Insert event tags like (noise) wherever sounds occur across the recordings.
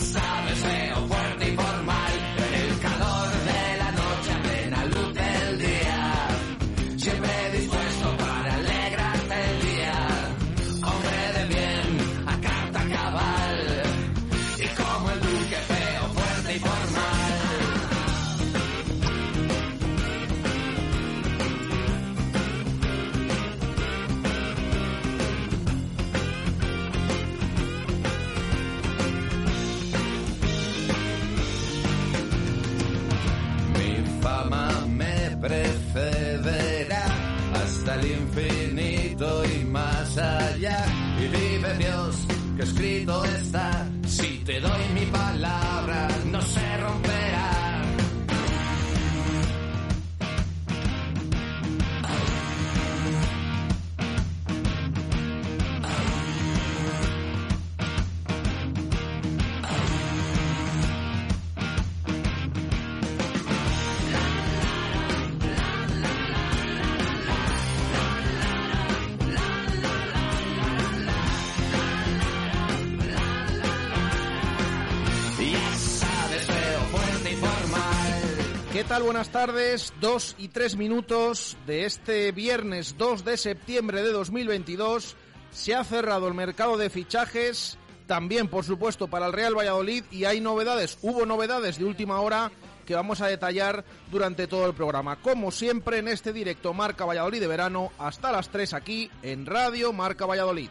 Side. Escrito está. Si te doy mi palabra, Buenas tardes. Dos y tres minutos de este viernes 2 de septiembre de 2022. Se ha cerrado el mercado de fichajes, también por supuesto para el Real Valladolid y hay novedades. Hubo novedades de última hora que vamos a detallar durante todo el programa. Como siempre en este directo Marca Valladolid de verano hasta las 3 aquí en Radio Marca Valladolid.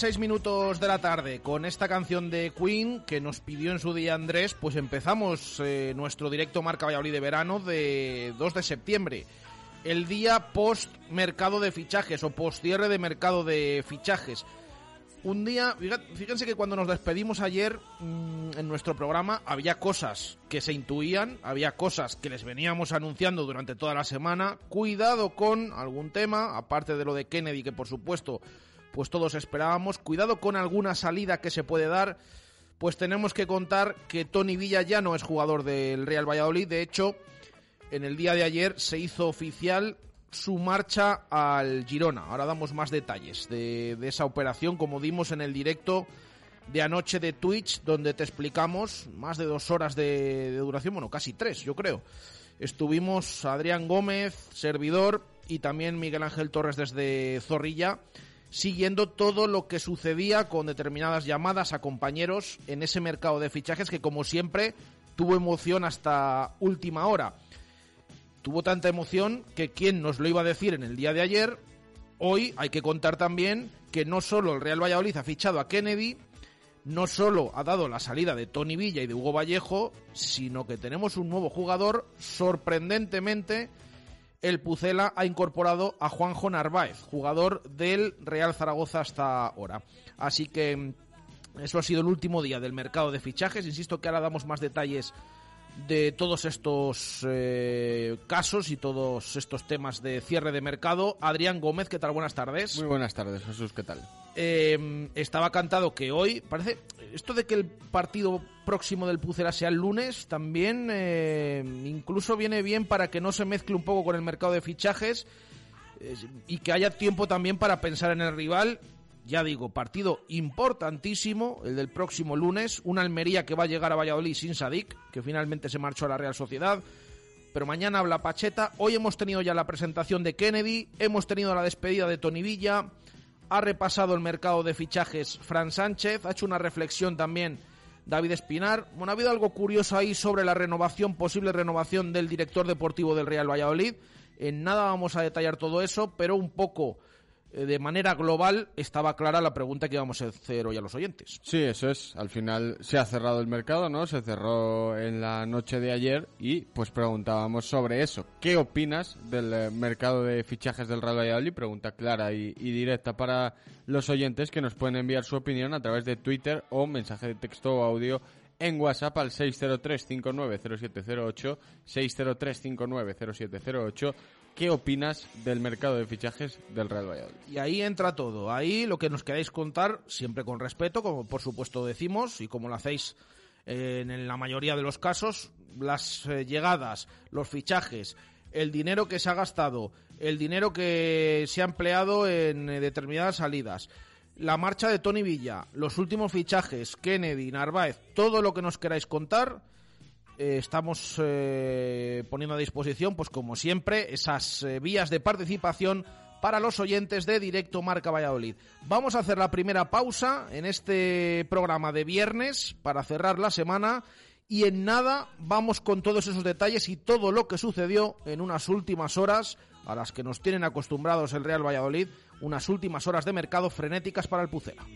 6 minutos de la tarde con esta canción de Queen que nos pidió en su día Andrés, pues empezamos eh, nuestro directo Marca Valladolid de verano de 2 de septiembre, el día post mercado de fichajes o post cierre de mercado de fichajes. Un día, fíjense que cuando nos despedimos ayer mm, en nuestro programa había cosas que se intuían, había cosas que les veníamos anunciando durante toda la semana. Cuidado con algún tema, aparte de lo de Kennedy que por supuesto pues todos esperábamos. Cuidado con alguna salida que se puede dar. Pues tenemos que contar que Tony Villa ya no es jugador del Real Valladolid. De hecho, en el día de ayer se hizo oficial su marcha al Girona. Ahora damos más detalles de, esa operación, como dimos en el directo de anoche de Twitch, donde te explicamos más de dos horas de, de duración, bueno, casi tres, yo creo. Estuvimos Adrián Gómez, servidor, y también Miguel Ángel Torres desde Zorrilla, siguiendo todo lo que sucedía con determinadas llamadas a compañeros en ese mercado de fichajes que, como siempre, tuvo emoción hasta última hora. Tuvo tanta emoción que quien nos lo iba a decir en el día de ayer, hoy hay que contar también que no solo el Real Valladolid ha fichado a Kennedy, no solo ha dado la salida de Tony Villa y de Hugo Vallejo, sino que tenemos un nuevo jugador, sorprendentemente el Pucela ha incorporado a Juanjo Narváez, jugador del Real Zaragoza hasta ahora. Así que mm, eso ha sido el último día del mercado de fichajes. Insisto que ahora damos más detalles de todos estos eh, casos y todos estos temas de cierre de mercado. Adrián Gómez, ¿qué tal? Buenas tardes. Muy buenas tardes, Jesús, ¿qué tal? Eh, estaba cantado que hoy, parece, esto de que el partido próximo del Pucera sea el lunes, también eh, incluso viene bien para que no se mezcle un poco con el mercado de fichajes y que haya tiempo también para pensar en el rival. Ya digo, partido importantísimo, el del próximo lunes, una Almería que va a llegar a Valladolid sin Sadik, que finalmente se marchó a la Real Sociedad. Pero mañana habla Pacheta. Hoy hemos tenido ya la presentación de Kennedy, hemos tenido la despedida de Tony Villa, ha repasado el mercado de fichajes Fran Sánchez, ha hecho una reflexión también David Espinar. Bueno, ha habido algo curioso ahí sobre la renovación, posible renovación del director deportivo del Real Valladolid. En nada vamos a detallar todo eso, pero un poco de manera global estaba clara la pregunta que íbamos a hacer hoy a los oyentes. Sí, eso es. Al final se ha cerrado el mercado, ¿no? Se cerró en la noche de ayer y pues preguntábamos sobre eso. ¿Qué opinas del eh, mercado de fichajes del Real Valladolid? Pregunta clara y, y directa para los oyentes que nos pueden enviar su opinión a través de Twitter o mensaje de texto o audio en WhatsApp al 603-590708, 603-590708. ¿Qué opinas del mercado de fichajes del Real Valladolid? Y ahí entra todo. Ahí lo que nos queráis contar, siempre con respeto, como por supuesto decimos, y como lo hacéis eh, en la mayoría de los casos, las eh, llegadas, los fichajes, el dinero que se ha gastado, el dinero que se ha empleado en eh, determinadas salidas, la marcha de Tony Villa, los últimos fichajes, Kennedy, Narváez, todo lo que nos queráis contar, eh, estamos eh, poniendo a disposición, pues como siempre, esas eh, vías de participación para los oyentes de Directo Marca Valladolid. Vamos a hacer la primera pausa en este programa de viernes para cerrar la semana y en nada vamos con todos esos detalles y todo lo que sucedió en unas últimas horas a las que nos tienen acostumbrados el Real Valladolid, unas últimas horas de mercado frenéticas para el Pucela.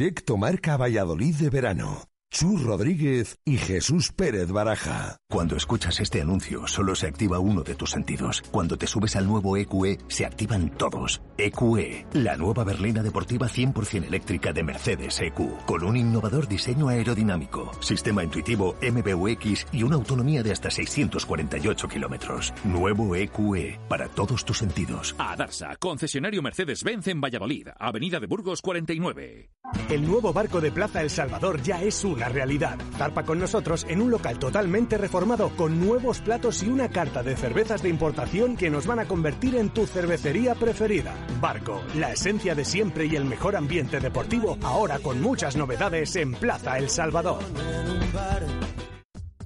Directo Marca Valladolid de verano. Chus Rodríguez y Jesús Pérez Baraja. Cuando escuchas este anuncio, solo se activa uno de tus sentidos. Cuando te subes al nuevo EQE, se activan todos. EQE, la nueva berlina deportiva 100% eléctrica de Mercedes EQ, con un innovador diseño aerodinámico, sistema intuitivo MBUX y una autonomía de hasta 648 kilómetros. Nuevo EQE, para todos tus sentidos. A Darsa, concesionario Mercedes-Benz en Valladolid, Avenida de Burgos 49. El nuevo barco de Plaza El Salvador ya es una realidad. Zarpa con nosotros en un local totalmente reformado con nuevos platos y una carta de cervezas de importación que nos van a convertir en tu cervecería preferida. Barco, la esencia de siempre y el mejor ambiente deportivo, ahora con muchas novedades en Plaza El Salvador.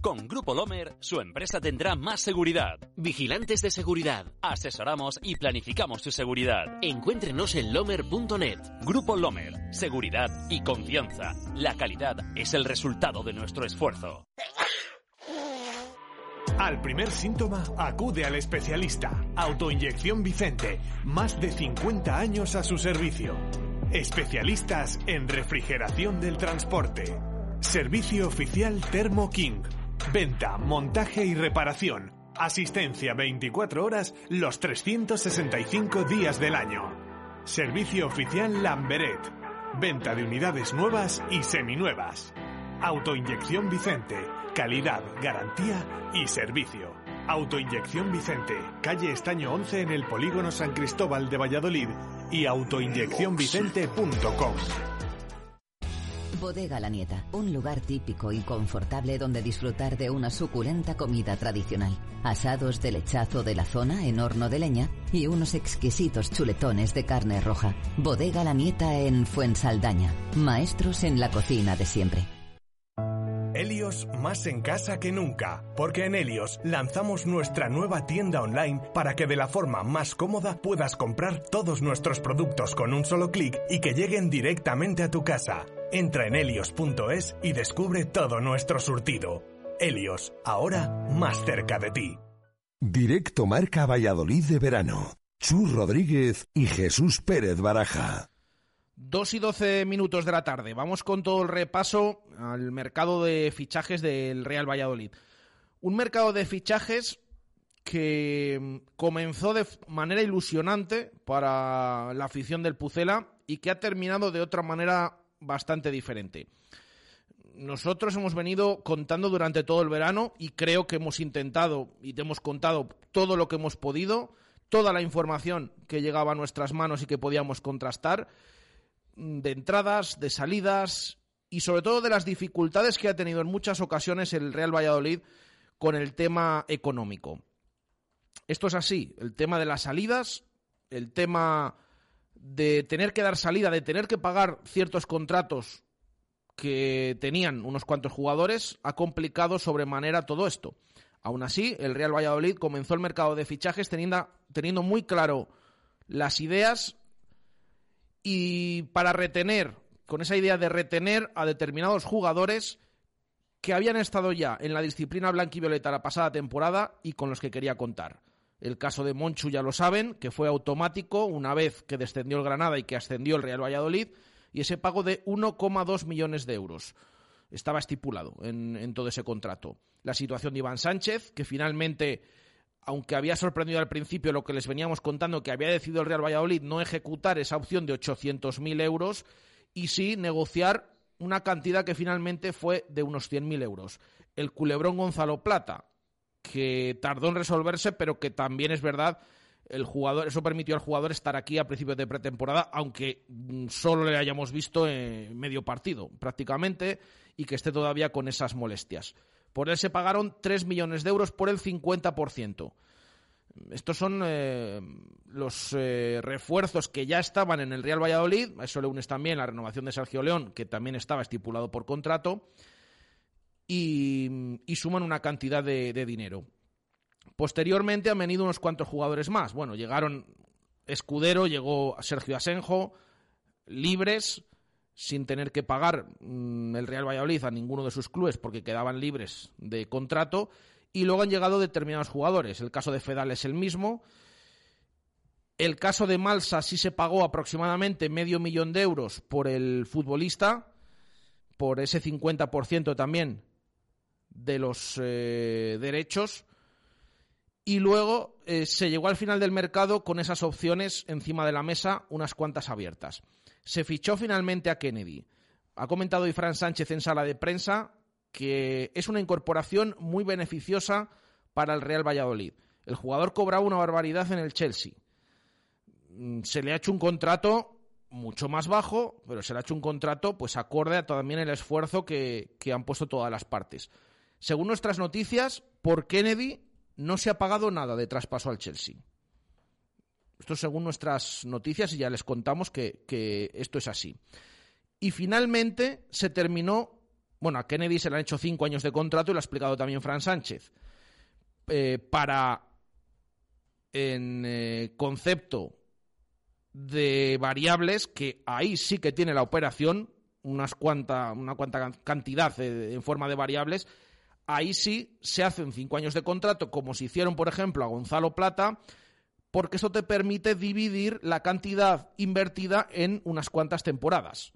Con Grupo Lomer, su empresa tendrá más seguridad. Vigilantes de seguridad. Asesoramos y planificamos su seguridad. Encuéntrenos en lomer.net. Grupo Lomer, seguridad y confianza. La calidad es el resultado de nuestro esfuerzo. Al primer síntoma, acude al especialista. Autoinyección Vicente, más de 50 años a su servicio. Especialistas en refrigeración del transporte. Servicio oficial Thermo King. Venta, montaje y reparación. Asistencia 24 horas los 365 días del año. Servicio oficial Lamberet. Venta de unidades nuevas y seminuevas. Autoinyección Vicente. Calidad, garantía y servicio. Autoinyección Vicente, calle Estaño 11 en el polígono San Cristóbal de Valladolid y autoinyeccionvicente.com. Bodega La Nieta, un lugar típico y confortable donde disfrutar de una suculenta comida tradicional. Asados de lechazo de la zona en horno de leña y unos exquisitos chuletones de carne roja. Bodega La Nieta en Fuensaldaña. Maestros en la cocina de siempre. Helios más en casa que nunca, porque en Helios lanzamos nuestra nueva tienda online para que de la forma más cómoda puedas comprar todos nuestros productos con un solo clic y que lleguen directamente a tu casa. Entra en helios.es y descubre todo nuestro surtido. Helios, ahora más cerca de ti. Directo Marca Valladolid de verano. Chus Rodríguez y Jesús Pérez Baraja. 2 y 12 minutos de la tarde. Vamos con todo el repaso al mercado de fichajes del Real Valladolid. Un mercado de fichajes que comenzó de manera ilusionante para la afición del Pucela y que ha terminado de otra manera bastante diferente. Nosotros hemos venido contando durante todo el verano y creo que hemos intentado y te hemos contado todo lo que hemos podido, toda la información que llegaba a nuestras manos y que podíamos contrastar mm, de entradas, de salidas y sobre todo de las dificultades que ha tenido en muchas ocasiones el Real Valladolid con el tema económico. Esto es así, el tema de las salidas, el tema de tener que dar salida, de tener que pagar ciertos contratos que tenían unos cuantos jugadores, ha complicado sobremanera todo esto. Aún así, el Real Valladolid comenzó el mercado de fichajes teniendo, teniendo muy claro las ideas y para retener, con esa idea de retener a determinados jugadores que habían estado ya en la disciplina blanquivioleta la pasada temporada y con los que quería contar. El caso de Monchu ya lo saben, que fue automático una vez que descendió el Granada y que ascendió el Real Valladolid, y ese pago de 1,2 millones de euros estaba estipulado en, todo ese contrato. La situación de Iván Sánchez, que finalmente, aunque había sorprendido al principio lo que les veníamos contando, que había decidido el Real Valladolid no ejecutar esa opción de 800.000 euros y sí negociar una cantidad que finalmente fue de unos 100.000 euros. El culebrón Gonzalo Plata, que tardó en resolverse, pero que también es verdad, el jugador, eso permitió al jugador estar aquí a principios de pretemporada, aunque mm, solo le hayamos visto en medio partido, prácticamente, y que esté todavía con esas molestias. Por él se pagaron 3 millones de euros por el 50%. Estos son eh, los eh, refuerzos que ya estaban en el Real Valladolid. A eso le unes también la renovación de Sergio León, que también estaba estipulado por contrato. Y, y suman una cantidad de, dinero. Posteriormente han venido unos cuantos jugadores más. Bueno, llegaron Escudero, llegó Sergio Asenjo, libres, sin tener que pagar mm, el Real Valladolid a ninguno de sus clubes porque quedaban libres de contrato. Y luego han llegado determinados jugadores. El caso de Fedal es el mismo. El caso de Malsa sí se pagó aproximadamente medio millón de euros por el futbolista, por ese 50% también de los eh, derechos. Y luego eh, se llegó al final del mercado con esas opciones encima de la mesa, unas cuantas abiertas. Se fichó finalmente a Kennedy. Ha comentado Ifran Sánchez en sala de prensa que es una incorporación muy beneficiosa para el Real Valladolid. El jugador cobraba una barbaridad en el Chelsea. Mm, Se le ha hecho un contrato mucho más bajo, pero se le ha hecho un contrato pues acorde a también el esfuerzo que, que han puesto todas las partes. Según nuestras noticias, por Kennedy no se ha pagado nada de traspaso al Chelsea. Esto según nuestras noticias y ya les contamos que, esto es así. Y finalmente se terminó, bueno, a Kennedy se le han hecho cinco años de contrato y lo ha explicado también Fran Sánchez. Eh, para, en eh, concepto de variables, que ahí sí que tiene la operación, unas cuanta, una cuanta cantidad eh, en forma de variables, ahí sí se hacen cinco años de contrato, como se hicieron, por ejemplo, a Gonzalo Plata, porque eso te permite dividir la cantidad invertida en unas cuantas temporadas.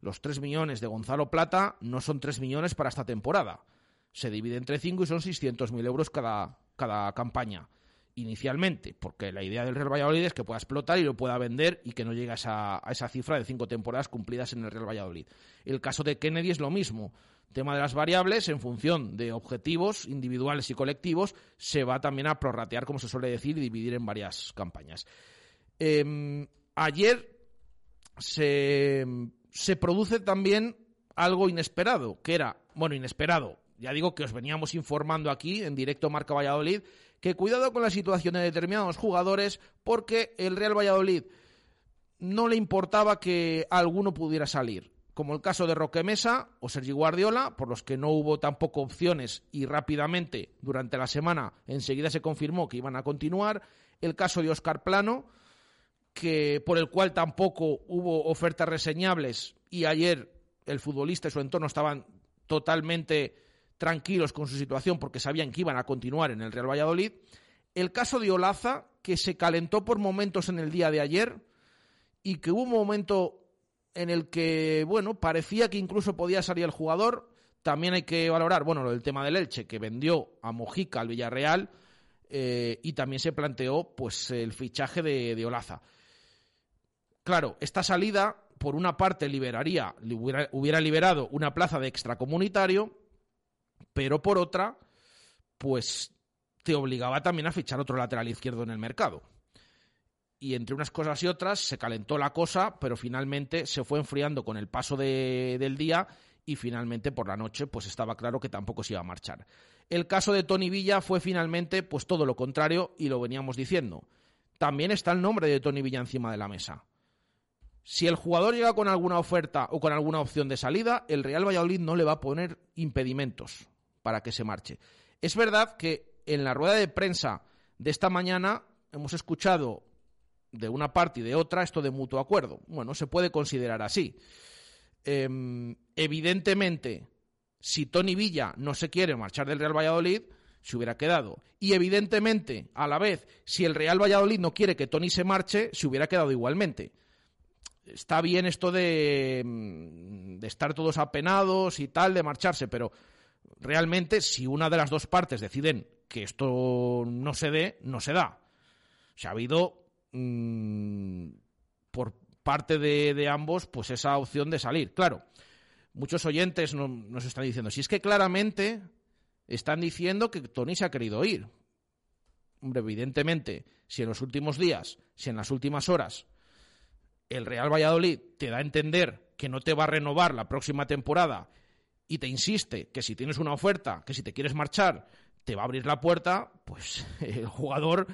Los 3 millones de Gonzalo Plata no son 3 millones para esta temporada. Se divide entre cinco y son 600.000 euros cada, cada campaña inicialmente, porque la idea del Real Valladolid es que pueda explotar y lo pueda vender y que no llegue a esa, a esa cifra de cinco temporadas cumplidas en el Real Valladolid. El caso de Kennedy es lo mismo. Tema de las variables, en función de objetivos individuales y colectivos, se va también a prorratear, como se suele decir, y dividir en varias campañas. Em, ayer se, se produce también algo inesperado, que era, bueno, inesperado, ya digo que os veníamos informando aquí en directo Marca Valladolid, que cuidado con la situación de determinados jugadores, porque el Real Valladolid no le importaba que alguno pudiera salir, como el caso de Roque Mesa o Sergi Guardiola, por los que no hubo tampoco opciones y rápidamente durante la semana enseguida se confirmó que iban a continuar, el caso de Oscar Plano, que por el cual tampoco hubo ofertas reseñables y ayer el futbolista y su entorno estaban totalmente tranquilos con su situación porque sabían que iban a continuar en el Real Valladolid. El caso de Olaza, que se calentó por momentos en el día de ayer y que hubo un momento en el que, bueno, parecía que incluso podía salir el jugador. También hay que valorar, bueno, el tema del Elche, que vendió a Mojica al Villarreal eh, y también se planteó, pues, el fichaje de, Olaza. Claro, esta salida, por una parte, liberaría, hubiera, hubiera liberado una plaza de extracomunitario, pero por otra, pues te obligaba también a fichar otro lateral izquierdo en el mercado. Y entre unas cosas y otras se calentó la cosa, pero finalmente se fue enfriando con el paso de- del día y finalmente por la noche pues estaba claro que tampoco se iba a marchar. El caso de Tony Villa fue finalmente pues todo lo contrario y lo veníamos diciendo. También está el nombre de Tony Villa encima de la mesa. Si el jugador llega con alguna oferta o con alguna opción de salida, el Real Valladolid no le va a poner impedimentos para que se marche. Es verdad que en la rueda de prensa de esta mañana hemos escuchado de una parte y de otra esto de mutuo acuerdo. Bueno, se puede considerar así. Em, evidentemente, si Tony Villa no se quiere marchar del Real Valladolid, se hubiera quedado. Y evidentemente, a la vez, si el Real Valladolid no quiere que Tony se marche, se hubiera quedado igualmente está bien esto de, mm, de estar todos apenados y tal, de marcharse, pero realmente si una de las dos partes deciden que esto no se dé, no se da. O sea, ha habido mm, por parte de, ambos pues esa opción de salir. Claro, muchos oyentes no- nos están diciendo, si es que claramente están diciendo que Tony se ha querido ir. Hombre, evidentemente, si en los últimos días, si en las últimas horas el Real Valladolid te da a entender que no te va a renovar la próxima temporada y te insiste que si tienes una oferta, que si te quieres marchar, te va a abrir la puerta, pues (laughs) el jugador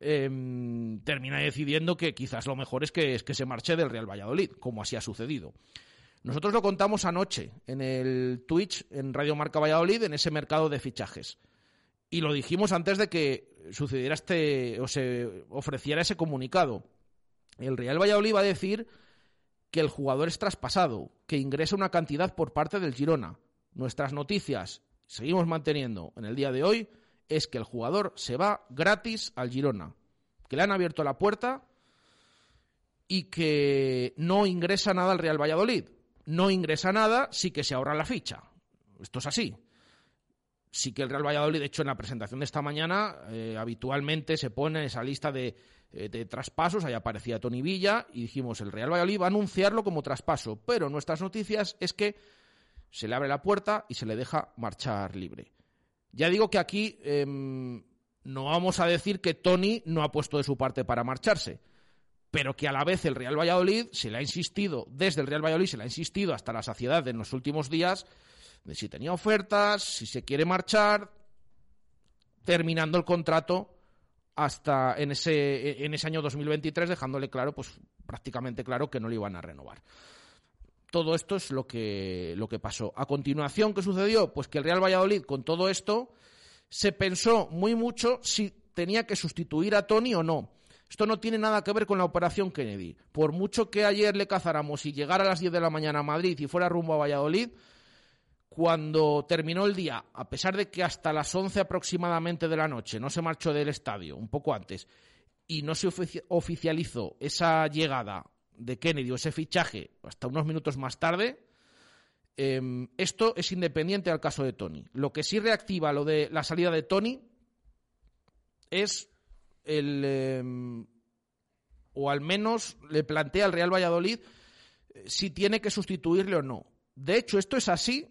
em, termina decidiendo que quizás lo mejor es que, es que se marche del Real Valladolid, como así ha sucedido. Nosotros lo contamos anoche en el Twitch, en Radio Marca Valladolid, en ese mercado de fichajes. Y lo dijimos antes de que sucediera este o se ofreciera ese comunicado. El Real Valladolid va a decir que el jugador es traspasado, que ingresa una cantidad por parte del Girona. Nuestras noticias, seguimos manteniendo en el día de hoy, es que el jugador se va gratis al Girona, que le han abierto la puerta y que no ingresa nada al Real Valladolid. No ingresa nada, sí que se ahorra la ficha. Esto es así sí que el Real Valladolid, de hecho, en la presentación de esta mañana, eh, habitualmente se pone esa lista de, eh, de traspasos, ahí aparecía Tony Villa, y dijimos, el Real Valladolid va a anunciarlo como traspaso, pero nuestras noticias es que se le abre la puerta y se le deja marchar libre. Ya digo que aquí em, no vamos a decir que Tony no ha puesto de su parte para marcharse, pero que a la vez el Real Valladolid se le ha insistido, desde el Real Valladolid se le ha insistido hasta la saciedad en los últimos días, de si tenía ofertas, si se quiere marchar, terminando el contrato hasta en ese, en ese año 2023, dejándole claro, pues prácticamente claro que no le iban a renovar. Todo esto es lo que, lo que pasó. A continuación, ¿qué sucedió? Pues que el Real Valladolid, con todo esto, se pensó muy mucho si tenía que sustituir a Tony o no. Esto no tiene nada que ver con la operación Kennedy. Por mucho que ayer le cazáramos y llegara a las 10 de la mañana a Madrid y fuera rumbo a Valladolid, cuando terminó el día, a pesar de que hasta las 11 aproximadamente de la noche no se marchó del estadio, un poco antes, y no se ofici- oficializó esa llegada de Kennedy o ese fichaje hasta unos minutos más tarde, Em, esto es independiente al caso de Tony. Lo que sí reactiva lo de la salida de Tony es el. em, o al menos le plantea al Real Valladolid eh, si tiene que sustituirle o no. De hecho, esto es así,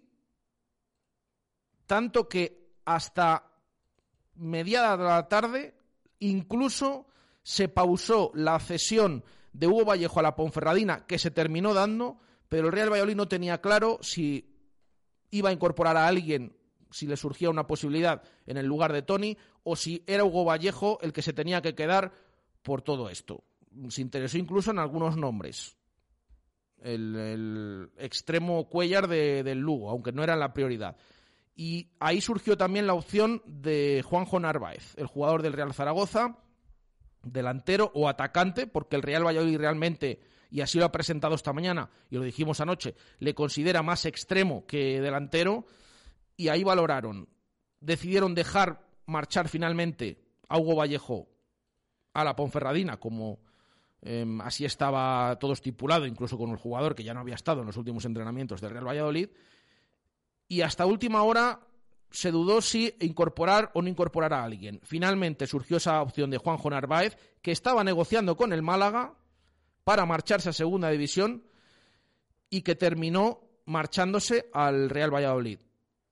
tanto que hasta mediada de la tarde incluso se pausó la cesión de Hugo Vallejo a la Ponferradina, que se terminó dando, pero el Real Valladolid no tenía claro si iba a incorporar a alguien, si le surgía una posibilidad en el lugar de Tony, o si era Hugo Vallejo el que se tenía que quedar por todo esto. Se interesó incluso en algunos nombres. El, el extremo Cuellar de- del Lugo, aunque no era la prioridad. Y ahí surgió también la opción de Juanjo Narváez, el jugador del Real Zaragoza, delantero o atacante, porque el Real Valladolid realmente, y así lo ha presentado esta mañana, y lo dijimos anoche, le considera más extremo que delantero, y ahí valoraron. Decidieron dejar marchar finalmente a Hugo Vallejo a la Ponferradina, como em, así estaba todo estipulado, incluso con el jugador que ya no había estado en los últimos entrenamientos del Real Valladolid, y hasta última hora se dudó si incorporar o no incorporar a alguien. Finalmente surgió esa opción de Juanjo Narváez, que estaba negociando con el Málaga para marcharse a Segunda División y que terminó marchándose al Real Valladolid.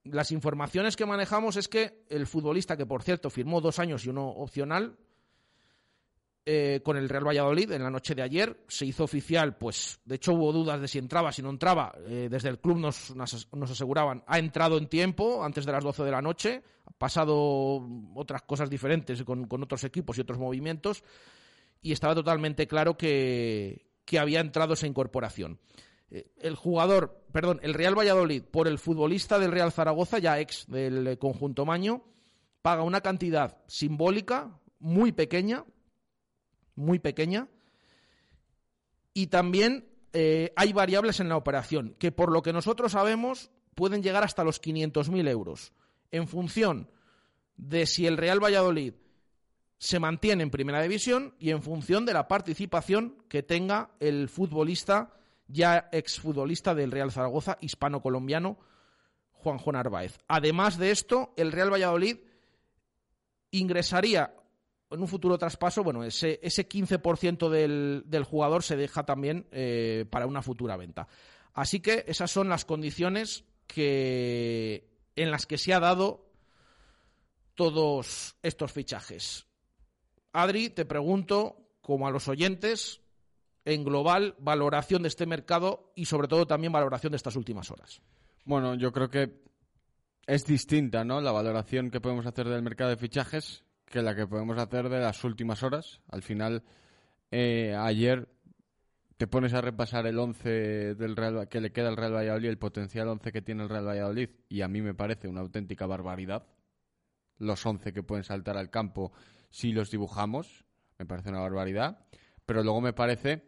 Las informaciones que manejamos es que el futbolista, que por cierto firmó dos años y uno opcional, eh, con el Real Valladolid en la noche de ayer. Se hizo oficial, pues de hecho hubo dudas de si entraba, si no entraba. Eh, desde el club nos, nos, aseguraban, ha entrado en tiempo, antes de las 12 de la noche. Ha pasado otras cosas diferentes con, con otros equipos y otros movimientos. Y estaba totalmente claro que, que había entrado esa incorporación. Eh, El jugador, perdón, el Real Valladolid, por el futbolista del Real Zaragoza, ya ex del conjunto Maño, paga una cantidad simbólica, muy pequeña, muy pequeña. Y también eh, hay variables en la operación, que por lo que nosotros sabemos pueden llegar hasta los 500.000 euros, en función de si el Real Valladolid se mantiene en primera división y en función de la participación que tenga el futbolista, ya exfutbolista del Real Zaragoza, hispano-colombiano, Juanjo Narváez. Además de esto, el Real Valladolid ingresaría en un futuro traspaso, bueno, ese, ese 15% del, jugador se deja también eh, para una futura venta. Así que esas son las condiciones que, en las que se ha dado todos estos fichajes. Adri, te pregunto, como a los oyentes, en global, valoración de este mercado y sobre todo también valoración de estas últimas horas. Bueno, yo creo que es distinta, ¿no? La valoración que podemos hacer del mercado de fichajes que la que podemos hacer de las últimas horas. Al final, eh, ayer te pones a repasar el 11 del Real, que le queda al Real Valladolid, el potencial 11 que tiene el Real Valladolid, y a mí me parece una auténtica barbaridad. Los 11 que pueden saltar al campo si los dibujamos, me parece una barbaridad. Pero luego me parece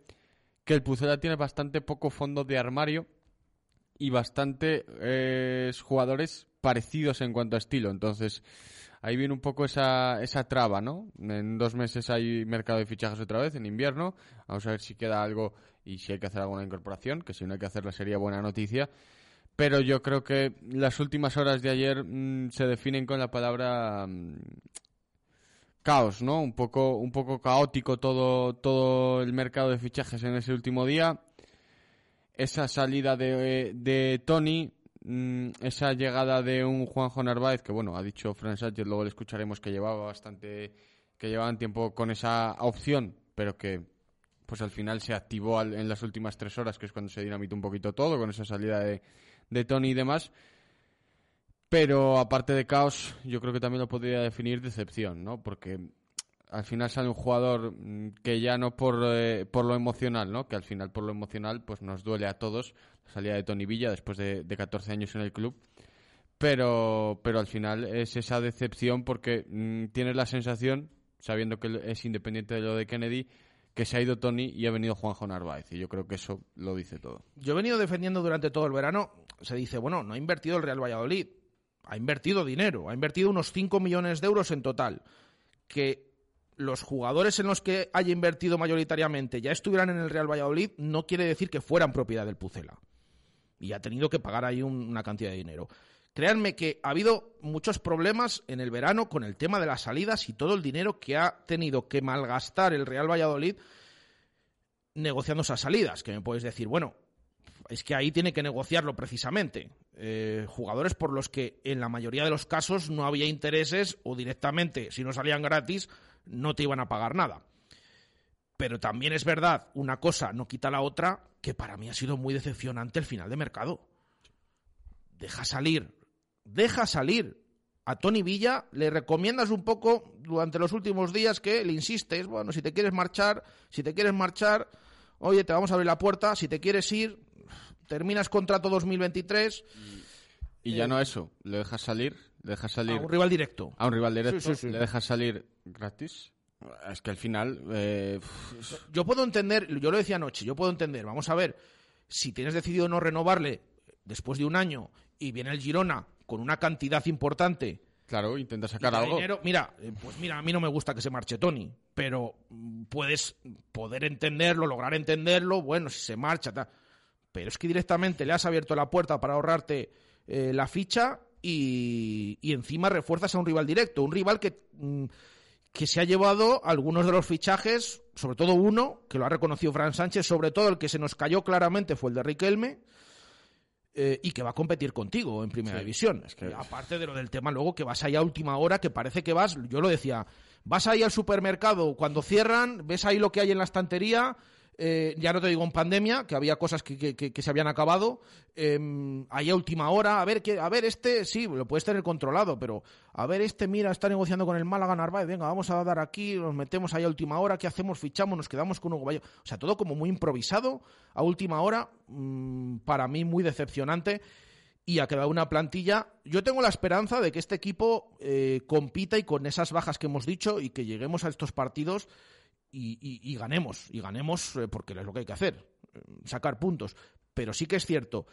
que el Pucela tiene bastante poco fondo de armario y bastante eh, jugadores parecidos en cuanto a estilo. Entonces, ahí viene un poco esa, esa traba, ¿no? En dos meses hay mercado de fichajes otra vez, en invierno. Vamos a ver si queda algo y si hay que hacer alguna incorporación, que si no hay que hacerla sería buena noticia. Pero yo creo que las últimas horas de ayer mm, se definen con la palabra mm, caos, ¿no? Un poco, un poco caótico todo, todo el mercado de fichajes en ese último día. Esa salida de, de Tony, mm, esa llegada de un Juanjo Narváez, que bueno, ha dicho Fran Sánchez, luego le escucharemos que llevaba bastante, que llevaban tiempo con esa opción, pero que pues al final se activó en las últimas tres horas, que es cuando se dinamitó un poquito todo, con esa salida de, de Tony y demás. Pero aparte de caos, yo creo que también lo podría definir decepción, ¿no? Porque al final sale un jugador mm, que ya no por, eh, por lo emocional, ¿no? Que al final por lo emocional pues nos duele a todos salida de Tony Villa después de, de 14 años en el club. Pero, pero al final es esa decepción porque mm, tienes la sensación, sabiendo que es independiente de lo de Kennedy, que se ha ido Tony y ha venido Juanjo Narváez. Y yo creo que eso lo dice todo. Yo he venido defendiendo durante todo el verano, se dice, bueno, no ha invertido el Real Valladolid, ha invertido dinero, ha invertido unos 5 millones de euros en total. Que los jugadores en los que haya invertido mayoritariamente ya estuvieran en el Real Valladolid no quiere decir que fueran propiedad del Pucela. Y ha tenido que pagar ahí un- una cantidad de dinero. Créanme que ha habido muchos problemas en el verano con el tema de las salidas y todo el dinero que ha tenido que malgastar el Real Valladolid negociando esas salidas. Que me puedes decir, bueno, es que ahí tiene que negociarlo precisamente. Eh, jugadores por los que en la mayoría de los casos no había intereses o directamente, si no salían gratis, no te iban a pagar nada. Pero también es verdad, una cosa no quita la otra, que para mí ha sido muy decepcionante el final de mercado. Deja salir, deja salir a Tony Villa, le recomiendas un poco durante los últimos días que le insistes, bueno, si te quieres marchar, si te quieres marchar, oye, te vamos a abrir la puerta, si te quieres ir, terminas contrato 2023 Y ya no eso, le dejas salir, le dejas salir... a un rival directo. A un rival directo, Sí, sí, sí. le dejas salir gratis. Es que al final... eh, Yo puedo entender, yo lo decía anoche, yo puedo entender, vamos a ver, si tienes decidido no renovarle después de un año y viene el Girona con una cantidad importante claro, intenta sacar algo. dinero, mira, eh, pues mira, a mí no me gusta que se marche Tony, pero mm, puedes poder entenderlo, lograr entenderlo, bueno, si se marcha, tal. Pero es que directamente le has abierto la puerta para ahorrarte eh, la ficha y, y encima refuerzas a un rival directo, un rival que, mm, que se ha llevado algunos de los fichajes, sobre todo uno, que lo ha reconocido Fran Sánchez, sobre todo el que se nos cayó claramente fue el de Riquelme, eh, y que va a competir contigo en primera Sí, división. es que- Aparte de lo del tema luego que vas ahí a última hora, que parece que vas, yo lo decía, vas ahí al supermercado cuando cierran, ves ahí lo que hay en la estantería, eh, ya no te digo en pandemia, que había cosas que, que- se habían acabado, eh, ahí a última hora, a ver, que, a ver, este sí, lo puedes tener controlado, pero a ver, este mira, está negociando con el Málaga Narváez, venga, vamos a dar aquí, nos metemos ahí a última hora, ¿qué hacemos? Fichamos, nos quedamos con Hugo Bayo. O sea, todo como muy improvisado, a última hora, mm, para mí muy decepcionante y ha quedado una plantilla. Yo tengo la esperanza de que este equipo eh, compita y con esas bajas que hemos dicho y que lleguemos a estos partidos y, y- y ganemos. Y ganemos eh, porque es lo que hay que hacer, eh, sacar puntos. Pero sí que es cierto,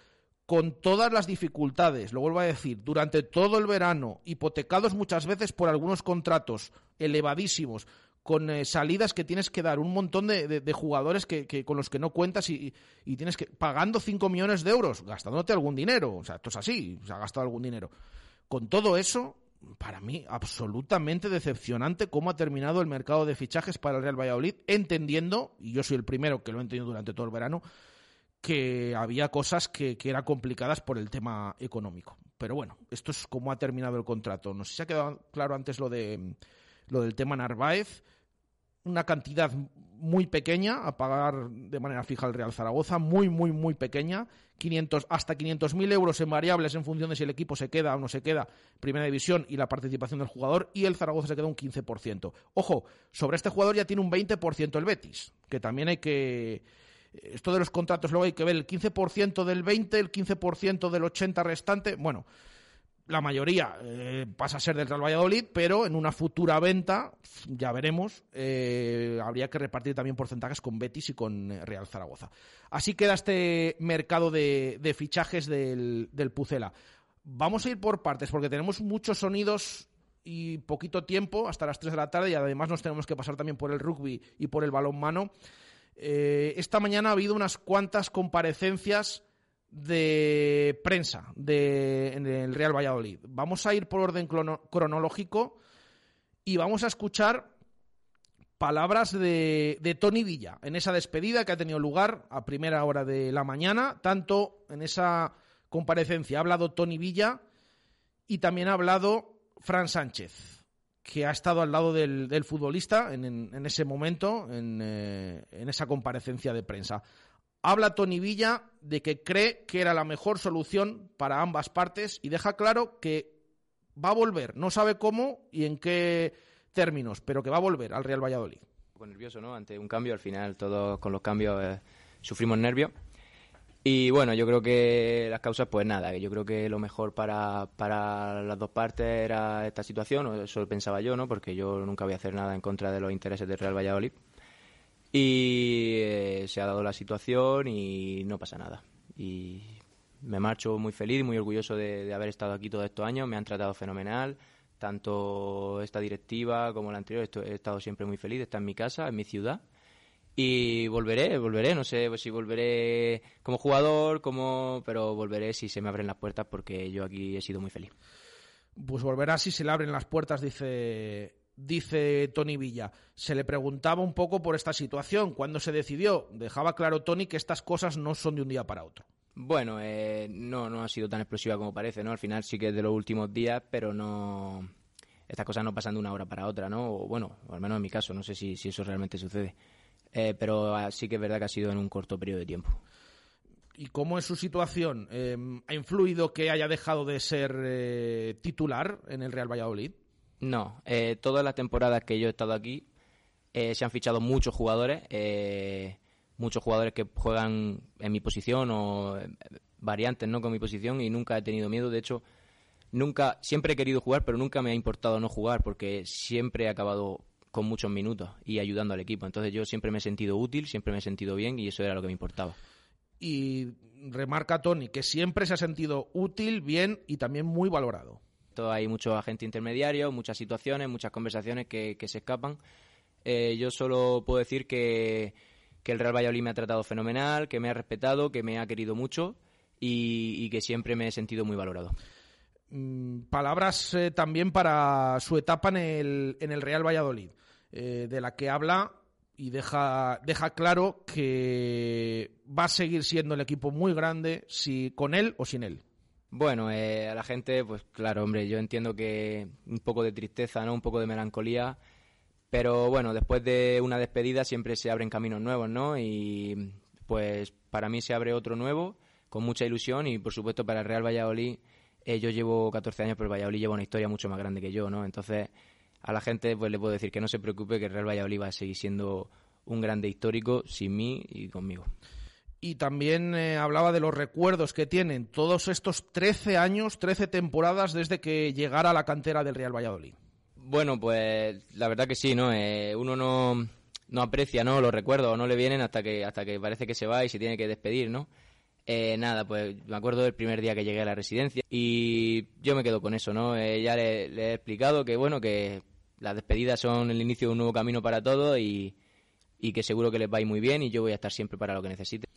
con todas las dificultades, lo vuelvo a decir, durante todo el verano, hipotecados muchas veces por algunos contratos elevadísimos, con eh, salidas que tienes que dar, un montón de, jugadores que, que- con los que no cuentas y, y tienes que pagando 5 millones de euros, gastándote algún dinero, o sea, esto es así, se ha gastado algún dinero. Con todo eso, para mí, absolutamente decepcionante cómo ha terminado el mercado de fichajes para el Real Valladolid, entendiendo, y yo soy el primero que lo he entendido durante todo el verano, que había cosas que, que eran complicadas por el tema económico. Pero bueno, esto es cómo ha terminado el contrato. No sé si ha quedado claro antes lo de lo del tema Narváez. Una cantidad muy pequeña a pagar de manera fija al Real Zaragoza, muy, muy, muy pequeña. 500, hasta 500.000 euros en variables en función de si el equipo se queda o no se queda, primera división y la participación del jugador, y el Zaragoza se queda un 15%. Ojo, sobre este jugador ya tiene un 20% el Betis, que también hay que, esto de los contratos luego hay que ver el 15% del 20, el 15% del 80 restante, bueno, la mayoría eh, pasa a ser del Real Valladolid, pero en una futura venta, ya veremos, eh, habría que repartir también porcentajes con Betis y con eh, Real Zaragoza. Así queda este mercado de, fichajes del, del Pucela. Vamos a ir por partes, porque tenemos muchos sonidos y poquito tiempo, hasta las 3 de la tarde, y además nos tenemos que pasar también por el rugby y por el balonmano. Eh, esta mañana ha habido unas cuantas comparecencias de prensa de, en el Real Valladolid. Vamos a ir por orden crono- cronológico y vamos a escuchar palabras de, de Tony Villa en esa despedida que ha tenido lugar a primera hora de la mañana. Tanto en esa comparecencia ha hablado Tony Villa y también ha hablado Fran Sánchez, que ha estado al lado del, del futbolista en, en- en ese momento, en, eh, en esa comparecencia de prensa. Habla Tony Villa de que cree que era la mejor solución para ambas partes y deja claro que va a volver, no sabe cómo y en qué términos, pero que va a volver al Real Valladolid. Un nervioso, ¿no? Ante un cambio, al final todos con los cambios eh, sufrimos nervios. Y bueno, yo creo que las causas, pues nada, yo creo que lo mejor para, para las dos partes era esta situación, o eso pensaba yo, ¿no? Porque yo nunca voy a hacer nada en contra de los intereses del Real Valladolid. Y eh, se ha dado la situación y no pasa nada. Y me marcho muy feliz, muy orgulloso de, de haber estado aquí todos estos años, me han tratado fenomenal, tanto esta directiva como la anterior, he estado siempre muy feliz, está en mi casa, en mi ciudad. Y volveré, volveré, no sé si volveré como jugador, como pero volveré si se me abren las puertas porque yo aquí he sido muy feliz. Pues volverá si se le abren las puertas, dice, dice Tony Villa. Se le preguntaba un poco por esta situación. Cuando se decidió, dejaba claro Tony que estas cosas no son de un día para otro. Bueno, eh, no, no ha sido tan explosiva como parece, ¿no? Al final sí que es de los últimos días, pero no... Estas cosas no pasan de una hora para otra, ¿no? O, bueno, o al menos en mi caso, no sé si, si eso realmente sucede. Eh, pero ah, sí que es verdad que ha sido en un corto periodo de tiempo. ¿Y cómo es su situación? Eh, ¿Ha influido que haya dejado de ser eh, titular en el Real Valladolid? No, eh, todas las temporadas que yo he estado aquí eh, se han fichado muchos jugadores, eh, muchos jugadores que juegan en mi posición o eh, variantes no con mi posición y nunca he tenido miedo. De hecho, nunca, siempre he querido jugar, pero nunca me ha importado no jugar porque siempre he acabado con muchos minutos y ayudando al equipo. Entonces yo siempre me he sentido útil, siempre me he sentido bien y eso era lo que me importaba. Y remarca Tony que siempre se ha sentido útil, bien y también muy valorado. Todo hay mucho agente intermediario, muchas situaciones, muchas conversaciones que, se escapan. Eh, yo solo puedo decir que, que el Real Valladolid me ha tratado fenomenal, que me ha respetado, que me ha querido mucho y, y que siempre me he sentido muy valorado. Mm, palabras eh, también para su etapa en el, en el Real Valladolid, eh, de la que habla y deja, deja claro que va a seguir siendo el equipo muy grande si con él o sin él. Bueno, eh, a la gente, pues claro, hombre, yo entiendo que un poco de tristeza, ¿no? Un poco de melancolía, pero bueno, después de una despedida siempre se abren caminos nuevos, ¿no? Y pues para mí se abre otro nuevo, con mucha ilusión y por supuesto para el Real Valladolid, eh, yo llevo 14 años, pero el Valladolid lleva una historia mucho más grande que yo, ¿no? Entonces a la gente pues le puedo decir que no se preocupe, que el Real Valladolid va a seguir siendo un grande histórico sin mí y conmigo. Y también eh, hablaba de los recuerdos que tienen todos estos 13 años, 13 temporadas desde que llegara a la cantera del Real Valladolid. Bueno, pues la verdad que sí, ¿no? Eh, uno no, no aprecia, ¿no? Los recuerdos, no le vienen hasta que, hasta que parece que se va y se tiene que despedir, ¿no? Eh, nada, pues me acuerdo del primer día que llegué a la residencia y yo me quedo con eso, ¿no? Eh, ya le, he explicado que, bueno, que las despedidas son el inicio de un nuevo camino para todos y, y que seguro que les va muy bien y yo voy a estar siempre para lo que necesite.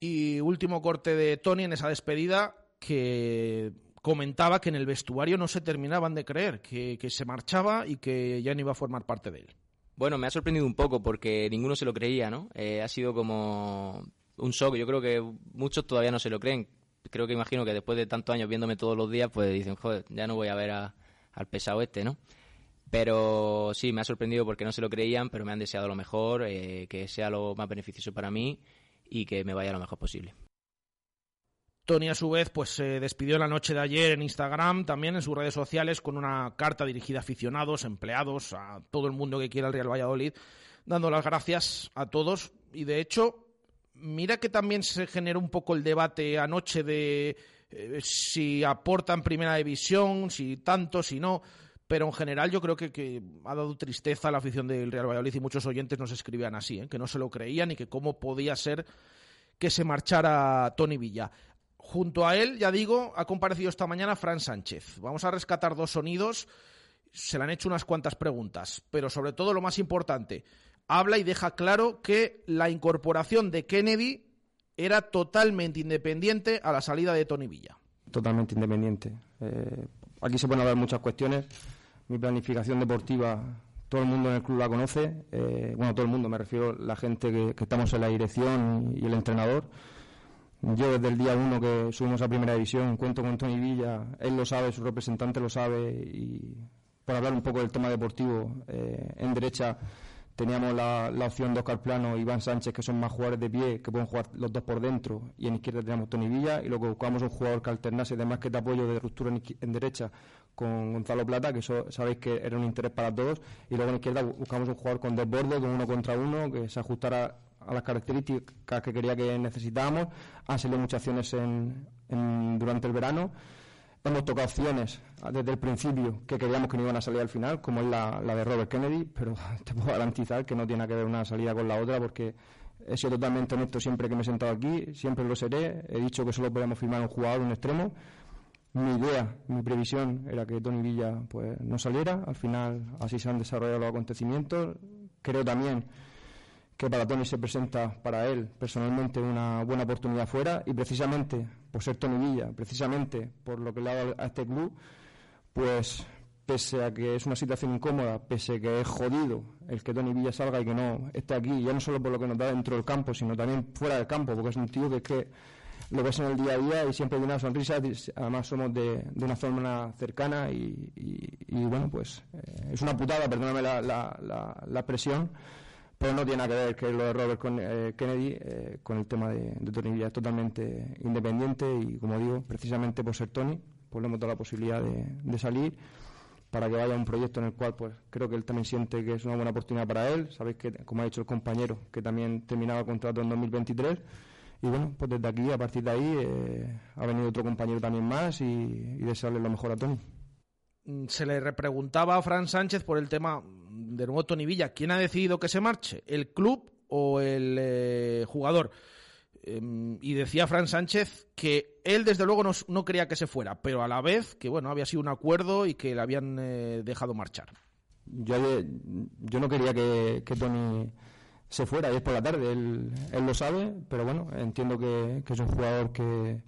Y último corte de Tony en esa despedida que comentaba que en el vestuario no se terminaban de creer, que, que se marchaba y que ya no iba a formar parte de él. Bueno, me ha sorprendido un poco porque ninguno se lo creía, ¿no? Eh, ha sido como un shock. Yo creo que muchos todavía no se lo creen. Creo que imagino que después de tantos años viéndome todos los días, pues dicen, joder, ya no voy a ver al pesado este, ¿no? Pero sí, me ha sorprendido porque no se lo creían, pero me han deseado lo mejor, eh, que sea lo más beneficioso para mí y que me vaya lo mejor posible. Tony, a su vez, pues se despidió la noche de ayer en Instagram, también en sus redes sociales, con una carta dirigida a aficionados, empleados, a todo el mundo que quiera el Real Valladolid, dando las gracias a todos. Y de hecho, mira que también se generó un poco el debate anoche de eh, si aporta en primera división, si tanto, si no. Pero en general yo creo que, que ha dado tristeza a la afición del Real Valladolid y muchos oyentes nos escribían así, ¿eh? que no se lo creían y que cómo podía ser que se marchara Tony Villa. Junto a él, ya digo, ha comparecido esta mañana Fran Sánchez. Vamos a rescatar dos sonidos. Se le han hecho unas cuantas preguntas, pero sobre todo lo más importante, habla y deja claro que la incorporación de Kennedy era totalmente independiente a la salida de Tony Villa. totalmente independiente. Eh, aquí se pueden hablar muchas cuestiones. Mi planificación deportiva, todo el mundo en el club la conoce. Eh, bueno, todo el mundo, me refiero a la gente que, que estamos en la dirección y, el entrenador. Yo desde el día uno que subimos a Primera División cuento con Tony Villa, él lo sabe, su representante lo sabe y por hablar un poco del tema deportivo, eh, en derecha teníamos la, la opción de Oscar Plano y Iván Sánchez, que son más jugadores de pie, que pueden jugar los dos por dentro, y en izquierda teníamos Tony Villa, y luego buscamos un jugador que alternase de que de apoyo de ruptura en, derecha con Gonzalo Plata, que eso sabéis que era un interés para todos, y luego en izquierda bu- buscamos un jugador con desborde, con uno contra uno, que se ajustara a las características que quería que necesitábamos. Han muchas acciones en- en- durante el verano. Hemos tocado opciones ah, desde el principio que creíamos que no iban a salir al final, como es la, la de Robert Kennedy, pero (laughs) te puedo garantizar que no tiene que ver una salida con la otra porque he sido totalmente honesto siempre que me he sentado aquí, siempre lo seré. He dicho que solo podíamos firmar un jugador, un extremo. Mi idea, mi previsión era que Tony Villa pues no saliera. Al final así se han desarrollado los acontecimientos. Creo también que para Tony se presenta para él personalmente una buena oportunidad fuera y precisamente por ser Tony precisamente por lo que le ha dado a este club, pues pese a que es una situación incómoda, pese a que es jodido el que Tony Villa salga y que no esté aquí, ya no solo por lo que nos da dentro del campo, sino también fuera del campo, porque es un tío que es que lo ves en el día a día y siempre tiene una sonrisa, además somos de, de una zona cercana y, y- bueno, pues eh, es una putada, perdóname la, la, la, la expresión, pero no tiene nada que ver que lo de Robert con, eh, Kennedy eh, con el tema de, Tony Villa, es totalmente independiente y como digo, precisamente por ser Tony, pues le hemos dado la posibilidad de, salir para que vaya a un proyecto en el cual pues creo que él también siente que es una buena oportunidad para él. Sabéis que, como ha dicho el compañero, que también terminaba el contrato en 2023. Y bueno, pues desde aquí, a partir de ahí, eh, ha venido otro compañero también más y, y desearle lo mejor a Tony. Mm, Se le repreguntaba a Fran Sánchez por el tema de nuevo Tony Villa. ¿Quién ha decidido que se marche? ¿El club o el eh, jugador? Em, y decía Fran Sánchez que él desde luego no, no quería que se fuera, pero a la vez que bueno había sido un acuerdo y que le habían eh, dejado marchar. Yo, yo no quería que, Tony se fuera ayer por la tarde, él, él lo sabe, pero bueno, entiendo que, es un jugador que,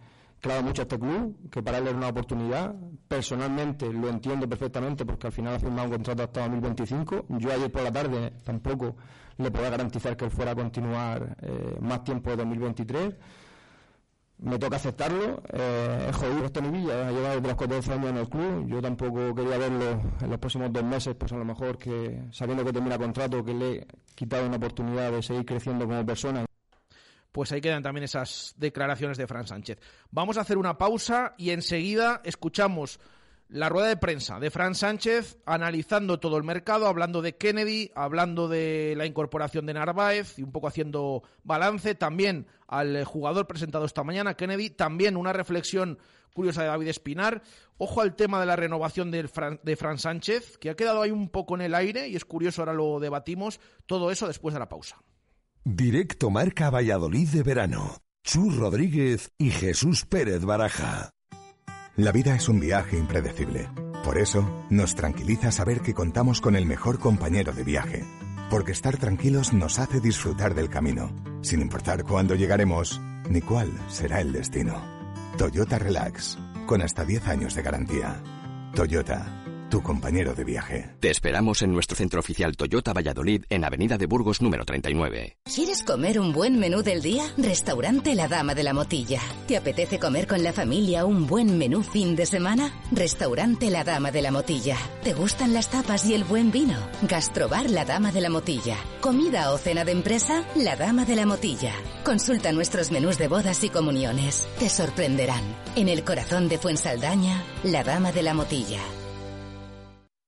dado mucho a este club, que para él era una oportunidad. Personalmente lo entiendo perfectamente porque al final ha firmado un contrato hasta 2025. Yo ayer por la tarde tampoco le podía garantizar que él fuera a continuar eh, más tiempo de 2023 me toca aceptarlo. Eh, es jodido Tony Villa, ha llevado los 14 años en el club. Yo tampoco quería verlo en los próximos dos meses, pues a lo mejor que sabiendo que termina contrato, que le he quitado una oportunidad de seguir creciendo como persona. Pues ahí quedan también esas declaraciones de Fran Sánchez. Vamos a hacer una pausa y enseguida escuchamos la rueda de prensa de Fran Sánchez analizando todo el mercado, hablando de Kennedy, hablando de la incorporación de Narváez y un poco haciendo balance. También al jugador presentado esta mañana, Kennedy. También una reflexión curiosa de David Espinar. Ojo al tema de la renovación del Fran- de Fran Sánchez, que ha quedado ahí un poco en el aire y es curioso, ahora lo debatimos. Todo eso después de la pausa. Directo Marca Valladolid de verano. Chus Rodríguez y Jesús Pérez Baraja. La vida es un viaje impredecible. Por eso, nos tranquiliza saber que contamos con el mejor compañero de viaje. Porque estar tranquilos nos hace disfrutar del camino, sin importar cuándo llegaremos ni cuál será el destino. Toyota Relax, con hasta 10 años de garantía. Toyota, tu compañero de viaje. Te esperamos en nuestro centro oficial Toyota Valladolid en Avenida de Burgos número 39. ¿Quieres comer un buen menú del día? Restaurante La Dama de la Motilla. ¿Te apetece comer con la familia un buen menú fin de semana? Restaurante La Dama de la Motilla. ¿Te gustan las tapas y el buen vino? Gastrobar La Dama de la Motilla. ¿Comida o cena de empresa? La Dama de la Motilla. Consulta nuestros menús de bodas y comuniones. Te sorprenderán. En el corazón de Fuensaldaña, La Dama de la Motilla.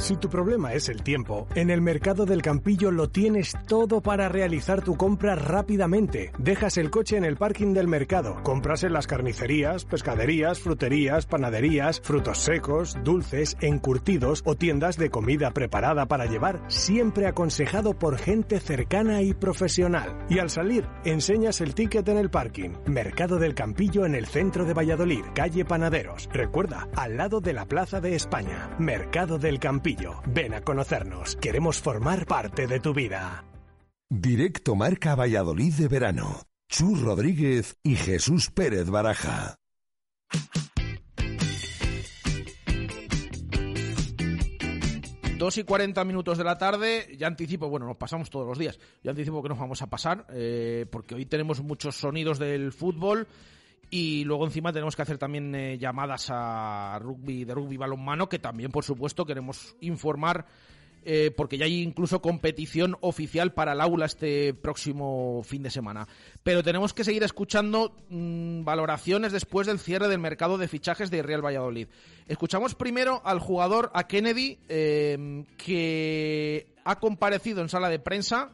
Si tu problema es el tiempo, en el mercado del Campillo lo tienes todo para realizar tu compra rápidamente. Dejas el coche en el parking del mercado, compras en las carnicerías, pescaderías, fruterías, panaderías, frutos secos, dulces, encurtidos o tiendas de comida preparada para llevar, siempre aconsejado por gente cercana y profesional. Y al salir, enseñas el ticket en el parking. Mercado del Campillo en el centro de Valladolid, calle Panaderos. Recuerda, al lado de la Plaza de España. Mercado del Campillo. Ven a conocernos. Queremos formar parte de tu vida. Directo Marca Valladolid de verano. Chus Rodríguez y Jesús Pérez Baraja. Dos y 40 minutos de la tarde, ya anticipo, bueno, nos pasamos todos los días, ya anticipo que nos vamos a pasar, eh, porque hoy tenemos muchos sonidos del fútbol y luego encima tenemos que hacer también eh, llamadas a rugby, de rugby balonmano, que también, por supuesto, queremos informar, eh, porque ya hay incluso competición oficial para el aula este próximo fin de semana. Pero tenemos que seguir escuchando mm, valoraciones después del cierre del mercado de fichajes de Real Valladolid. Escuchamos primero al jugador, a Kennedy, eh, que ha comparecido en sala de prensa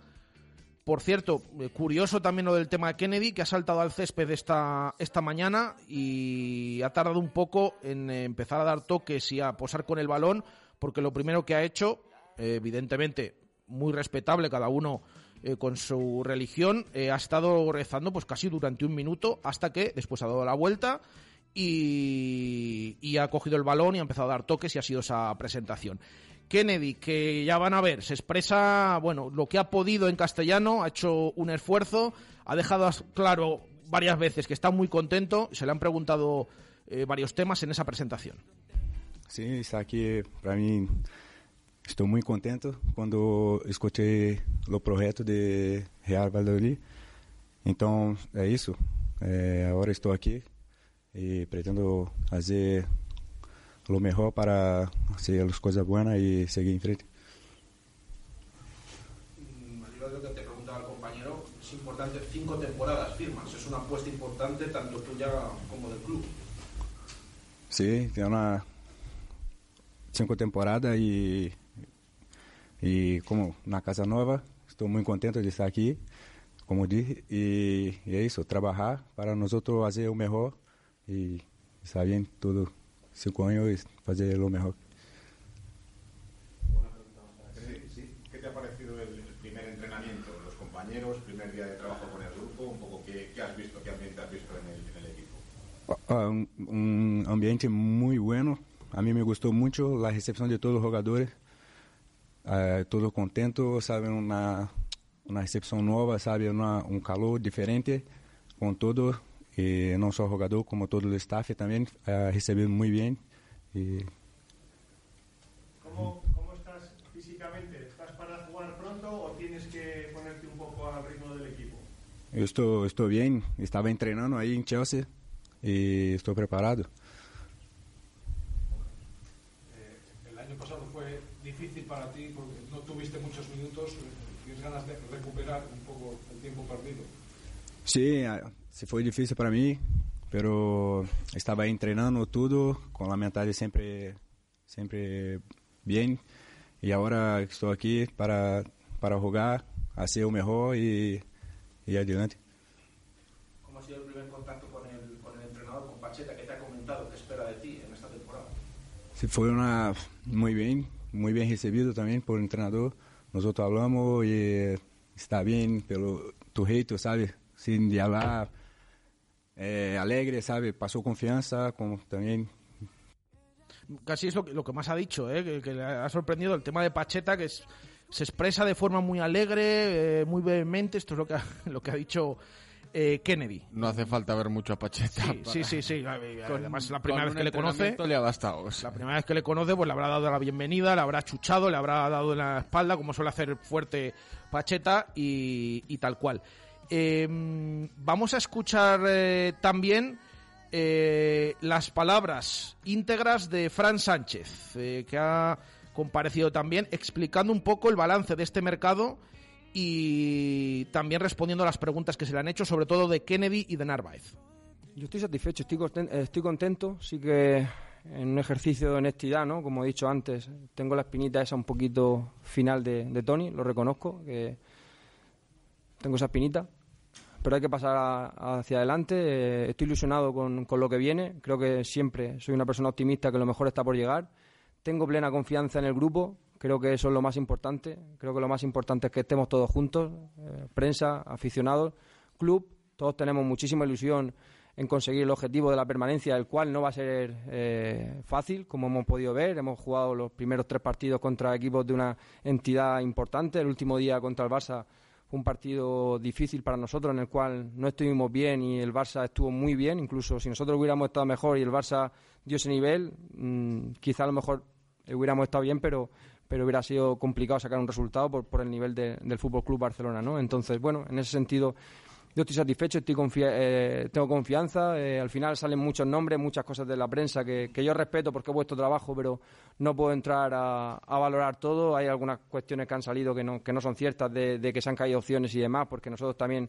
Por cierto, eh, curioso también lo del tema de Kennedy, que ha saltado al césped esta, esta mañana y ha tardado un poco en empezar a dar toques y a posar con el balón, porque lo primero que ha hecho, evidentemente, muy respetable, cada uno eh, con su religión, eh, ha estado rezando pues casi durante un minuto, hasta que después ha dado la vuelta y ha cogido el balón y ha empezado a dar toques y ha sido esa presentación. Kennedy, que ya van a ver, se expresa, bueno, lo que ha podido en castellano, ha hecho un esfuerzo, ha dejado claro varias veces que está muy contento, se le han preguntado eh, varios temas en esa presentación. Sim, está aqui para mim. Estou muito contente quando escutei o projeto de Real Valladolid. Então é isso. É, agora estou aqui e pretendo fazer o melhor para fazer as coisas boas e seguir em frente. Al hilo de lo que te preguntaba el compañero, es importante, cinco temporadas firmas, es una apuesta importante tanto tuya como del club. Sim, tem uma cinco temporadas e e como na casa nova estou muito contente de estar aqui, como disse e, e é isso, trabalhar para nós outros fazer o melhor e estar bem todo cinco anos e fazer o melhor. ¿Qué te ha parecido el, primer entrenamiento? Los compañeros, primer día de trabajo con el grupo, un poco qué, qué has visto, qué ambiente has visto en el, en el equipo. Ah, um, um ambiente muito bueno. A mim me gostou muito a recepção de todos os jogadores. Ah, todos contentos, sabe, uma uma recepção nova, sabe, uma, um calor diferente com todos e não só o jogador como todo o staff também ah, recebeu muito bem e ¿Cómo, ¿Cómo estás físicamente? ¿Estás para jugar pronto o tienes que ponerte un poco al ritmo del equipo? eu estou estou bem. Estava treinando aí em Chelsea e estou preparado. Eh, El año pasado fue difícil para ti porque no tuviste muchos minutos. Tienes ganas de recuperar un poco el tiempo perdido. Sí, ah, sí fue difícil para mí, pero estaba ahí entrenando todo con la mentalidad siempre, siempre bien y ahora estoy aquí para, para jugar, hacer lo mejor y, y adelante. ¿Cómo ha sido el primer contacto con el, con el entrenador, con Pacheta, que te ha comentado qué espera de ti en esta temporada? Sí, fue una muy bien, muy bien recibido también por el entrenador. Nosotros hablamos y está bien, pero tu jeito, ¿sabes? Sin de hablar, eh, alegre, ¿sabes? Pasó confianza, como también Casi es lo que, lo que más ha dicho, ¿eh? que, que le ha sorprendido el tema de Pacheta, que es- se expresa de forma muy alegre, eh, muy vehemente. Esto es lo que ha, (laughs) lo que ha dicho eh, Kennedy. No hace falta ver mucho a Pacheta. Sí, para- sí, sí, sí. Con- Además, la primera vez que le conoce. le ha bastado. La primera vez que le conoce, pues le habrá dado la bienvenida, le habrá chuchado, le habrá dado en la espalda, como suele hacer fuerte Pacheta, y, y tal cual. Eh, vamos a escuchar eh, también eh, las palabras íntegras de Fran Sánchez, eh, que ha comparecido también, explicando un poco el balance de este mercado y también respondiendo a las preguntas que se le han hecho, sobre todo de Kennedy y de Narváez. Yo estoy satisfecho, estoy contento. Sí que en un ejercicio de honestidad, ¿no? Como he dicho antes, tengo la espinita esa un poquito final de, de Tony, lo reconozco, que tengo esa espinita. Pero hay que pasar a- hacia adelante. eh, estoy ilusionado con, con lo que viene. Creo que siempre soy una persona optimista que lo mejor está por llegar. Tengo plena confianza en el grupo. Creo que eso es lo más importante. Creo que lo más importante es que estemos todos juntos, eh, prensa, aficionados, club. Todos tenemos muchísima ilusión en conseguir el objetivo de la permanencia, el cual no va a ser eh, fácil, como hemos podido ver. Hemos jugado los primeros tres partidos contra equipos de una entidad importante. El último día contra el Barça fue un partido difícil para nosotros, en el cual no estuvimos bien y el Barça estuvo muy bien. Incluso si nosotros hubiéramos estado mejor y el Barça dio ese nivel, mm, quizá a lo mejor hubiéramos estado bien, pero pero hubiera sido complicado sacar un resultado por, por el nivel de- del Fútbol Club Barcelona, ¿no? Entonces, bueno, en ese sentido yo estoy satisfecho, estoy confia- eh, tengo confianza. eh, al final salen muchos nombres, muchas cosas de la prensa que, que yo respeto porque es vuestro trabajo, pero no puedo entrar a, a valorar todo. Hay algunas cuestiones que han salido que no, que no son ciertas, de, que se han caído opciones y demás, porque nosotros también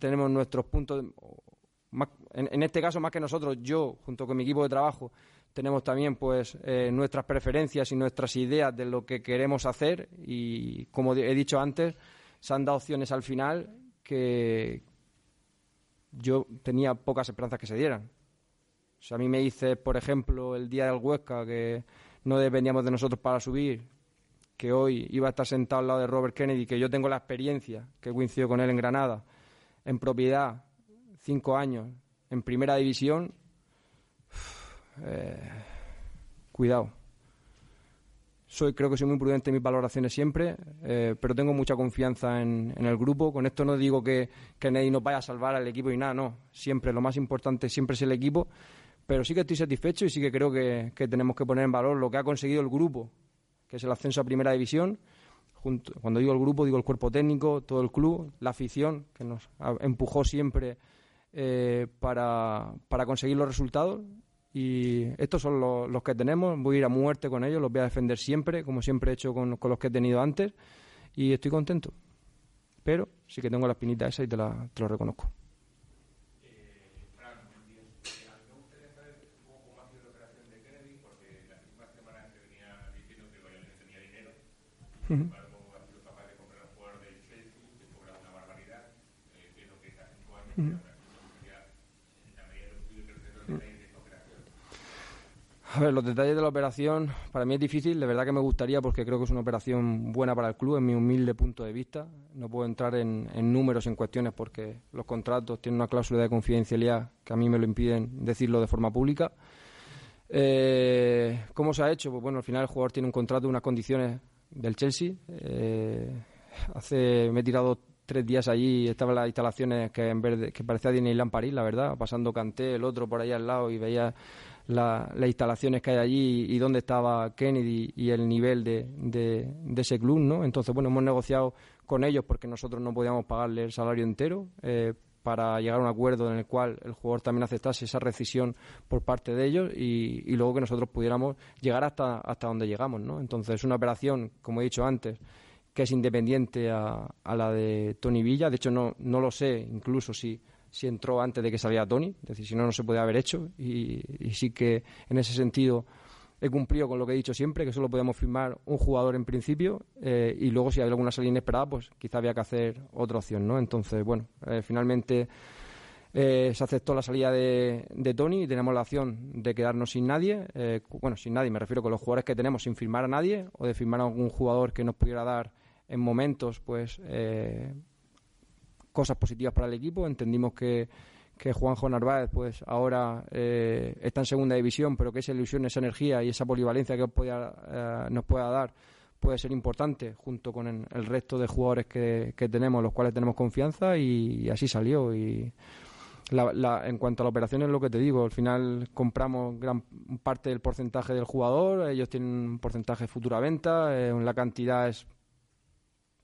tenemos nuestros puntos. más- en, en este caso, más que nosotros, yo, junto con mi equipo de trabajo, tenemos también pues eh, nuestras preferencias y nuestras ideas de lo que queremos hacer y, como he dicho antes, se han dado opciones al final que yo tenía pocas esperanzas que se dieran. O sea, a mí me dice, por ejemplo, el día del Huesca, que no dependíamos de nosotros para subir, que hoy iba a estar sentado al lado de Robert Kennedy, que yo tengo la experiencia, que coincido con él en Granada, en propiedad, cinco años, en primera división, (sighs) eh, cuidado. Soy, creo que soy muy prudente en mis valoraciones siempre, eh, pero tengo mucha confianza en, el grupo. Con esto no digo que Kennedy nos vaya a salvar al equipo y nada, no. Siempre, lo más importante siempre es el equipo. Pero sí que estoy satisfecho y sí que creo que, que tenemos que poner en valor lo que ha conseguido el grupo, que es el ascenso a primera división. Cuando digo el grupo, digo el cuerpo técnico, todo el club, la afición, que nos empujó siempre eh, para, para conseguir los resultados. Y estos son los, que tenemos. Voy a ir a muerte con ellos, los voy a defender siempre, como siempre he hecho con, con los que he tenido antes. Y estoy contento. Pero sí que tengo la espinita esa y te, la, te lo reconozco. Ujú. Ujú. A ver, los detalles de la operación para mí es difícil, de verdad que me gustaría porque creo que es una operación buena para el club, en mi humilde punto de vista. No puedo entrar en, números, en cuestiones, porque los contratos tienen una cláusula de confidencialidad que a mí me lo impiden decirlo de forma pública. Eh, ¿Cómo se ha hecho? Pues bueno, al final el jugador tiene un contrato, unas condiciones del Chelsea. Eh, hace, me he tirado tres días allí, estaban las instalaciones que en verde, que parecía Disneyland París, la verdad, pasando Canté, el otro por ahí al lado y veía la- las instalaciones que hay allí y dónde estaba Kennedy y el nivel de, de- de ese club, ¿no? Entonces, bueno, hemos negociado con ellos porque nosotros no podíamos pagarle el salario entero eh, para llegar a un acuerdo en el cual el jugador también aceptase esa rescisión por parte de ellos y, y luego que nosotros pudiéramos llegar hasta, hasta donde llegamos, ¿no? Entonces, es una operación, como he dicho antes, que es independiente a, a la de Tony Villa. De hecho, no, no lo sé incluso si, si entró antes de que saliera Tony. Es decir, si no, no se podía haber hecho. Y, sí que en ese sentido he cumplido con lo que he dicho siempre, que solo podíamos firmar un jugador en principio eh, y luego si hay alguna salida inesperada, pues quizá había que hacer otra opción, ¿no? Entonces, bueno, eh, finalmente eh, se aceptó la salida de, de Tony y tenemos la opción de quedarnos sin nadie. bueno, sin nadie, me refiero con los jugadores que tenemos sin firmar a nadie o de firmar a algún jugador que nos pudiera dar en momentos, pues, cosas positivas para el equipo. Entendimos que, que Juanjo Narváez, pues, ahora eh, está en segunda división, pero que esa ilusión, esa energía y esa polivalencia que pueda, eh, nos pueda dar puede ser importante junto con el, resto de jugadores que, que tenemos, los cuales tenemos confianza y, y así salió. Y la- la- en cuanto a la operación es lo que te digo, al final compramos gran parte del porcentaje del jugador, ellos tienen un porcentaje de futura venta, eh, la cantidad es,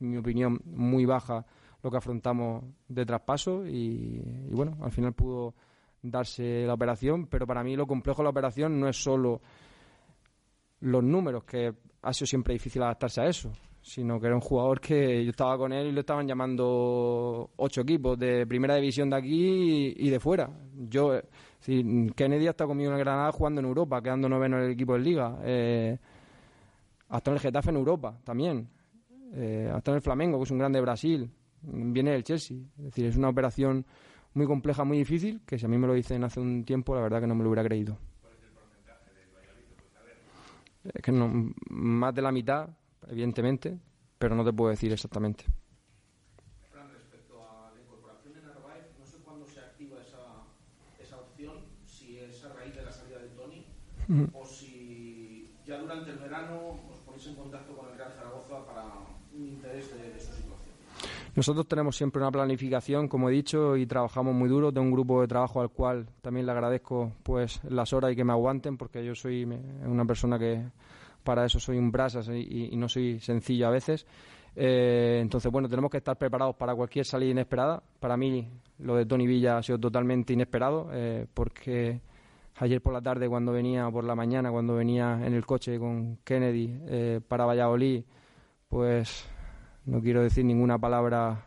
en mi opinión, muy baja lo que afrontamos de traspaso y, bueno, al final pudo darse la operación, pero para mí lo complejo de la operación no es solo los números, que ha sido siempre difícil adaptarse a eso, sino que era un jugador que yo estaba con él y lo estaban llamando ocho equipos de primera división de aquí y, de fuera. Yo, eh, sí, Kennedy ha estado conmigo en Granada jugando en Europa, quedando noveno en el equipo de Liga. Eh, hasta en el Getafe en Europa también. Eh, hasta en el Flamengo, que es un grande de Brasil. Viene del Chelsea. Es decir, es una operación muy compleja, muy difícil, que si a mí me lo dicen hace un tiempo, la verdad que no me lo hubiera creído. Es que no, más de la mitad, evidentemente, pero no te puedo decir exactamente. Fran, respecto a la incorporación de Narváez, no sé cuándo se activa esa, esa opción, si es a raíz de la salida de Tony o si ya durante el verano os ponéis en contacto con el Real Zaragoza para un interés de, de su situación. Nosotros tenemos siempre una planificación, como he dicho, y trabajamos muy duro. Tengo un grupo de trabajo al cual también le agradezco pues las horas y que me aguanten, porque yo soy una persona que para eso soy un brasas y, y no soy sencillo a veces. Eh, entonces, bueno, tenemos que estar preparados para cualquier salida inesperada. Para mí, lo de Tony Villa ha sido totalmente inesperado, eh, porque ayer por la tarde, cuando venía, o por la mañana, cuando venía en el coche con Kennedy eh, para Valladolid, pues no quiero decir ninguna palabra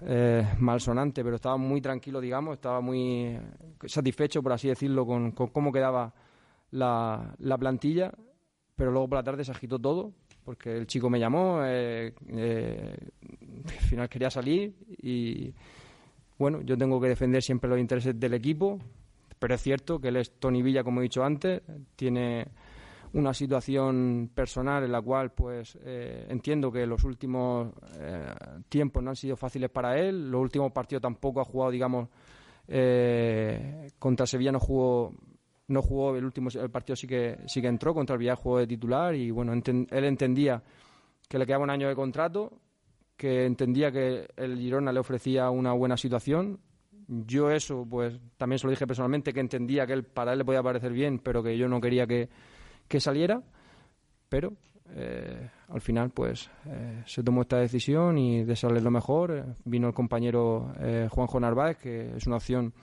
eh, malsonante, pero estaba muy tranquilo, digamos, estaba muy satisfecho, por así decirlo, con, con cómo quedaba la, la plantilla, pero luego por la tarde se agitó todo, porque el chico me llamó, eh, eh, al final quería salir y bueno, yo tengo que defender siempre los intereses del equipo, pero es cierto que él es Tony Villa, como he dicho antes, tiene una situación personal en la cual pues eh, entiendo que los últimos eh, tiempos no han sido fáciles para él, los últimos partidos tampoco ha jugado, digamos, eh, contra Sevilla no jugó no jugó el último el partido sí que sí que entró contra el Villar jugó de titular y bueno él entendía que le quedaba un año de contrato que entendía que el Girona le ofrecía una buena situación. Yo eso pues también se lo dije personalmente que entendía que él, para él le podía parecer bien pero que yo no quería que, que saliera pero eh, al final pues eh, se tomó esta decisión y desearle lo mejor Eh, vino el compañero Juanjo Narváez que es una opción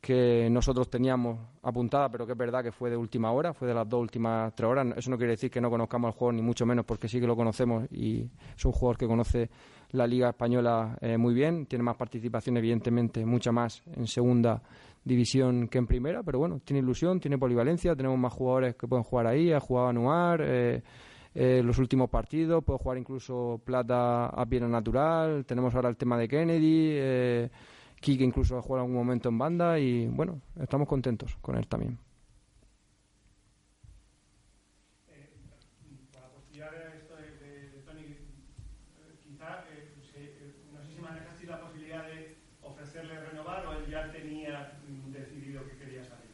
que nosotros teníamos apuntada, pero que es verdad que fue de última hora, fue de las dos últimas tres horas. Eso no quiere decir que no conozcamos al jugador, ni mucho menos, porque sí que lo conocemos y es un jugador que conoce la Liga Española eh, muy bien. Tiene más participación, evidentemente, mucha más en segunda división que en primera, pero bueno, tiene ilusión, tiene polivalencia. Tenemos más jugadores que pueden jugar ahí. Ha jugado Anuar. Eh, eh, los últimos partidos, puede jugar incluso Plata a pierna natural, tenemos ahora el tema de Kennedy, eh, Kike incluso ha jugado algún momento en banda y bueno, estamos contentos con él también. Para postillar esto de, de- de Tony, eh, quizá, eh, se- eh, no sé si manejasteis la posibilidad de ofrecerle renovar o él ya tenía mm, decidido que quería salir.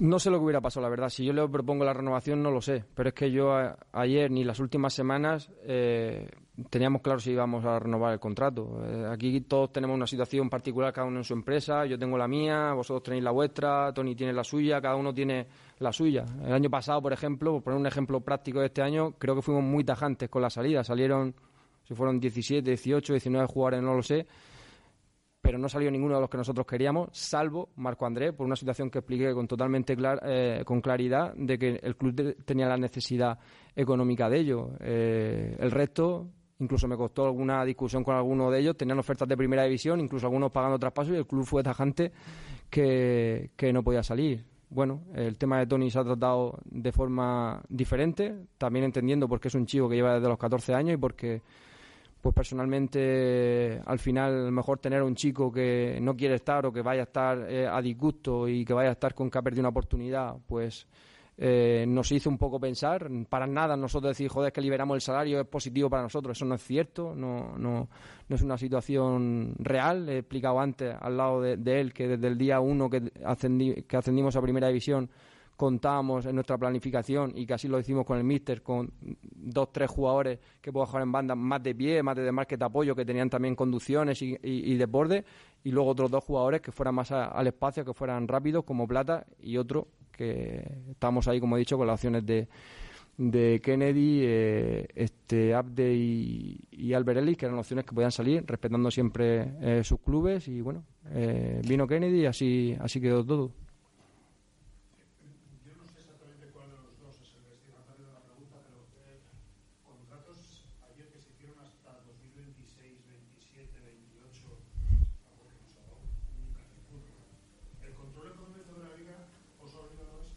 No sé lo que hubiera pasado, la verdad. Si yo le propongo la renovación, no lo sé. Pero es que yo ayer ni las últimas semanas eh, teníamos claro si íbamos a renovar el contrato. Eh, aquí todos tenemos una situación particular, cada uno en su empresa. Yo tengo la mía, vosotros tenéis la vuestra, Tony tiene la suya, cada uno tiene la suya. El año pasado, por ejemplo, por poner un ejemplo práctico de este año, creo que fuimos muy tajantes con la salida. Salieron, si fueron 17, 18, 19 jugadores, no lo sé pero no salió ninguno de los que nosotros queríamos, salvo Marco André, por una situación que expliqué con totalmente eh, con claridad de que el club tenía la necesidad económica de ello. Eh, el resto, incluso me costó alguna discusión con alguno de ellos, tenían ofertas de primera división, incluso algunos pagando traspasos y el club fue tajante que, que no podía salir. Bueno, el tema de Tony se ha tratado de forma diferente, también entendiendo porque es un chico que lleva desde los 14 años y porque pues personalmente al final mejor tener a un chico que no quiere estar o que vaya a estar eh, a disgusto y que vaya a estar con que ha perdido una oportunidad, pues eh, nos hizo un poco pensar. Para nada nosotros decir, joder, que liberamos el salario es positivo para nosotros. Eso no es cierto, no, no, no es una situación real. He explicado antes al lado de, él que desde el día uno que, que ascendimos a Primera División contábamos en nuestra planificación y que así lo hicimos con el míster, con dos, tres jugadores que puedan jugar en banda más de pie, más de desmarque de apoyo, que tenían también conducciones y, y, desborde, y luego otros dos jugadores que fueran más al espacio, que fueran rápidos, como Plata, y otro que estamos ahí, como he dicho, con las opciones de, de Kennedy, eh, este Abde y, y Alberelli, que eran opciones que podían salir, respetando siempre eh, sus clubes, y bueno, eh, vino Kennedy y así, así quedó todo. Yo no sé exactamente cuál de los dos es el destinatario de la pregunta, pero eh, contratos ayer que se hicieron hasta 2026, 27, 28, algo que nos ha dado un Carrefour. ¿El control económico de la liga os ha olvidado eso?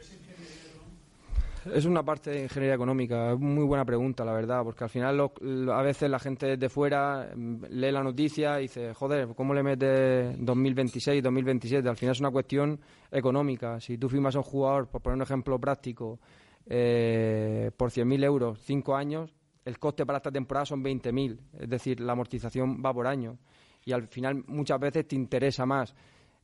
¿Es ingeniería económica? Es una parte de ingeniería económica, es muy buena pregunta, la verdad, porque al final lo- a veces la gente de fuera mm, lee la noticia y dice, joder, ¿cómo le metes 2026, 2027? Al final es una cuestión económica. Si tú firmas a un jugador, por poner un ejemplo práctico, eh, por 100.000 euros, 5 años, el coste para esta temporada son 20.000, es decir, la amortización va por año. Y al final muchas veces te interesa más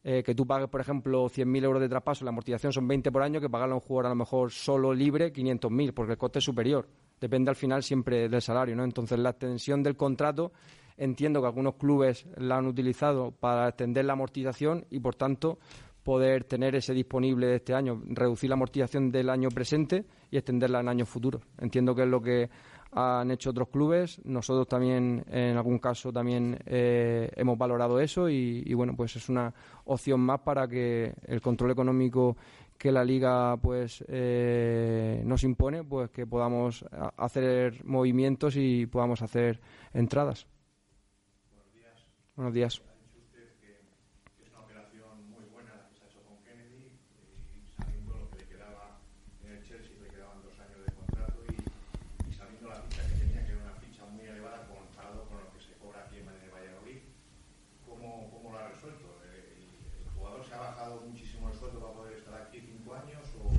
eh, que tú pagues, por ejemplo, 100.000 euros de traspaso, la amortización son 20 por año, que pagarle a un jugador a lo mejor solo libre 500.000, porque el coste es superior. Depende al final siempre del salario, ¿no? Entonces, la extensión del contrato, entiendo que algunos clubes la han utilizado para extender la amortización y, por tanto, poder tener ese disponible de este año, reducir la amortización del año presente y extenderla en años futuros. Entiendo que es lo que han hecho otros clubes. Nosotros también, en algún caso, también eh, hemos valorado eso y, bueno, pues es una opción más para que el control económico que la liga pues eh, nos impone, pues que podamos hacer movimientos y podamos hacer entradas. Buenos días usted que, que es una operación muy buena la que se ha hecho con Kennedy y sabiendo lo que le quedaba en el Chelsea, le quedaban dos años de contrato. jugador se ha bajado muchísimo el sueldo para poder estar aquí cinco años o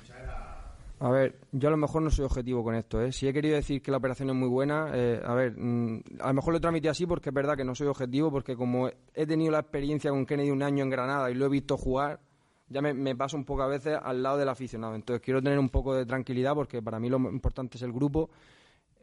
fichar a... Ver, yo a lo mejor no soy objetivo con esto, ¿eh? Si he querido decir que la operación es muy buena, eh, a ver, mm, a lo mejor lo transmití así porque es verdad que no soy objetivo, porque como he tenido la experiencia con Kennedy un año en Granada y lo he visto jugar, ya me, me paso un poco a veces al lado del aficionado. Entonces quiero tener un poco de tranquilidad porque para mí lo importante es el grupo.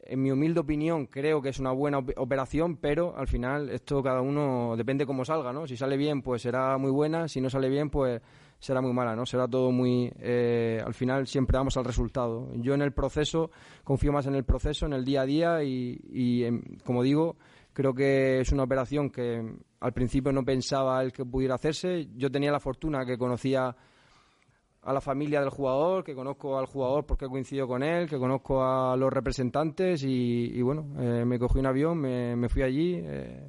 En mi humilde opinión, creo que es una buena op- operación, pero al final esto cada uno depende cómo salga, ¿no? Si sale bien, pues será muy buena, si no sale bien, pues será muy mala, ¿no? Será todo muy... eh, al final siempre vamos al resultado. Yo en el proceso, confío más en el proceso, en el día a día y, y, como digo, creo que es una operación que al principio no pensaba el que pudiera hacerse. Yo tenía la fortuna que conocía a la familia del jugador, que conozco al jugador porque coincido con él, que conozco a los representantes y, bueno, eh, me cogí un avión, me, me fui allí. eh,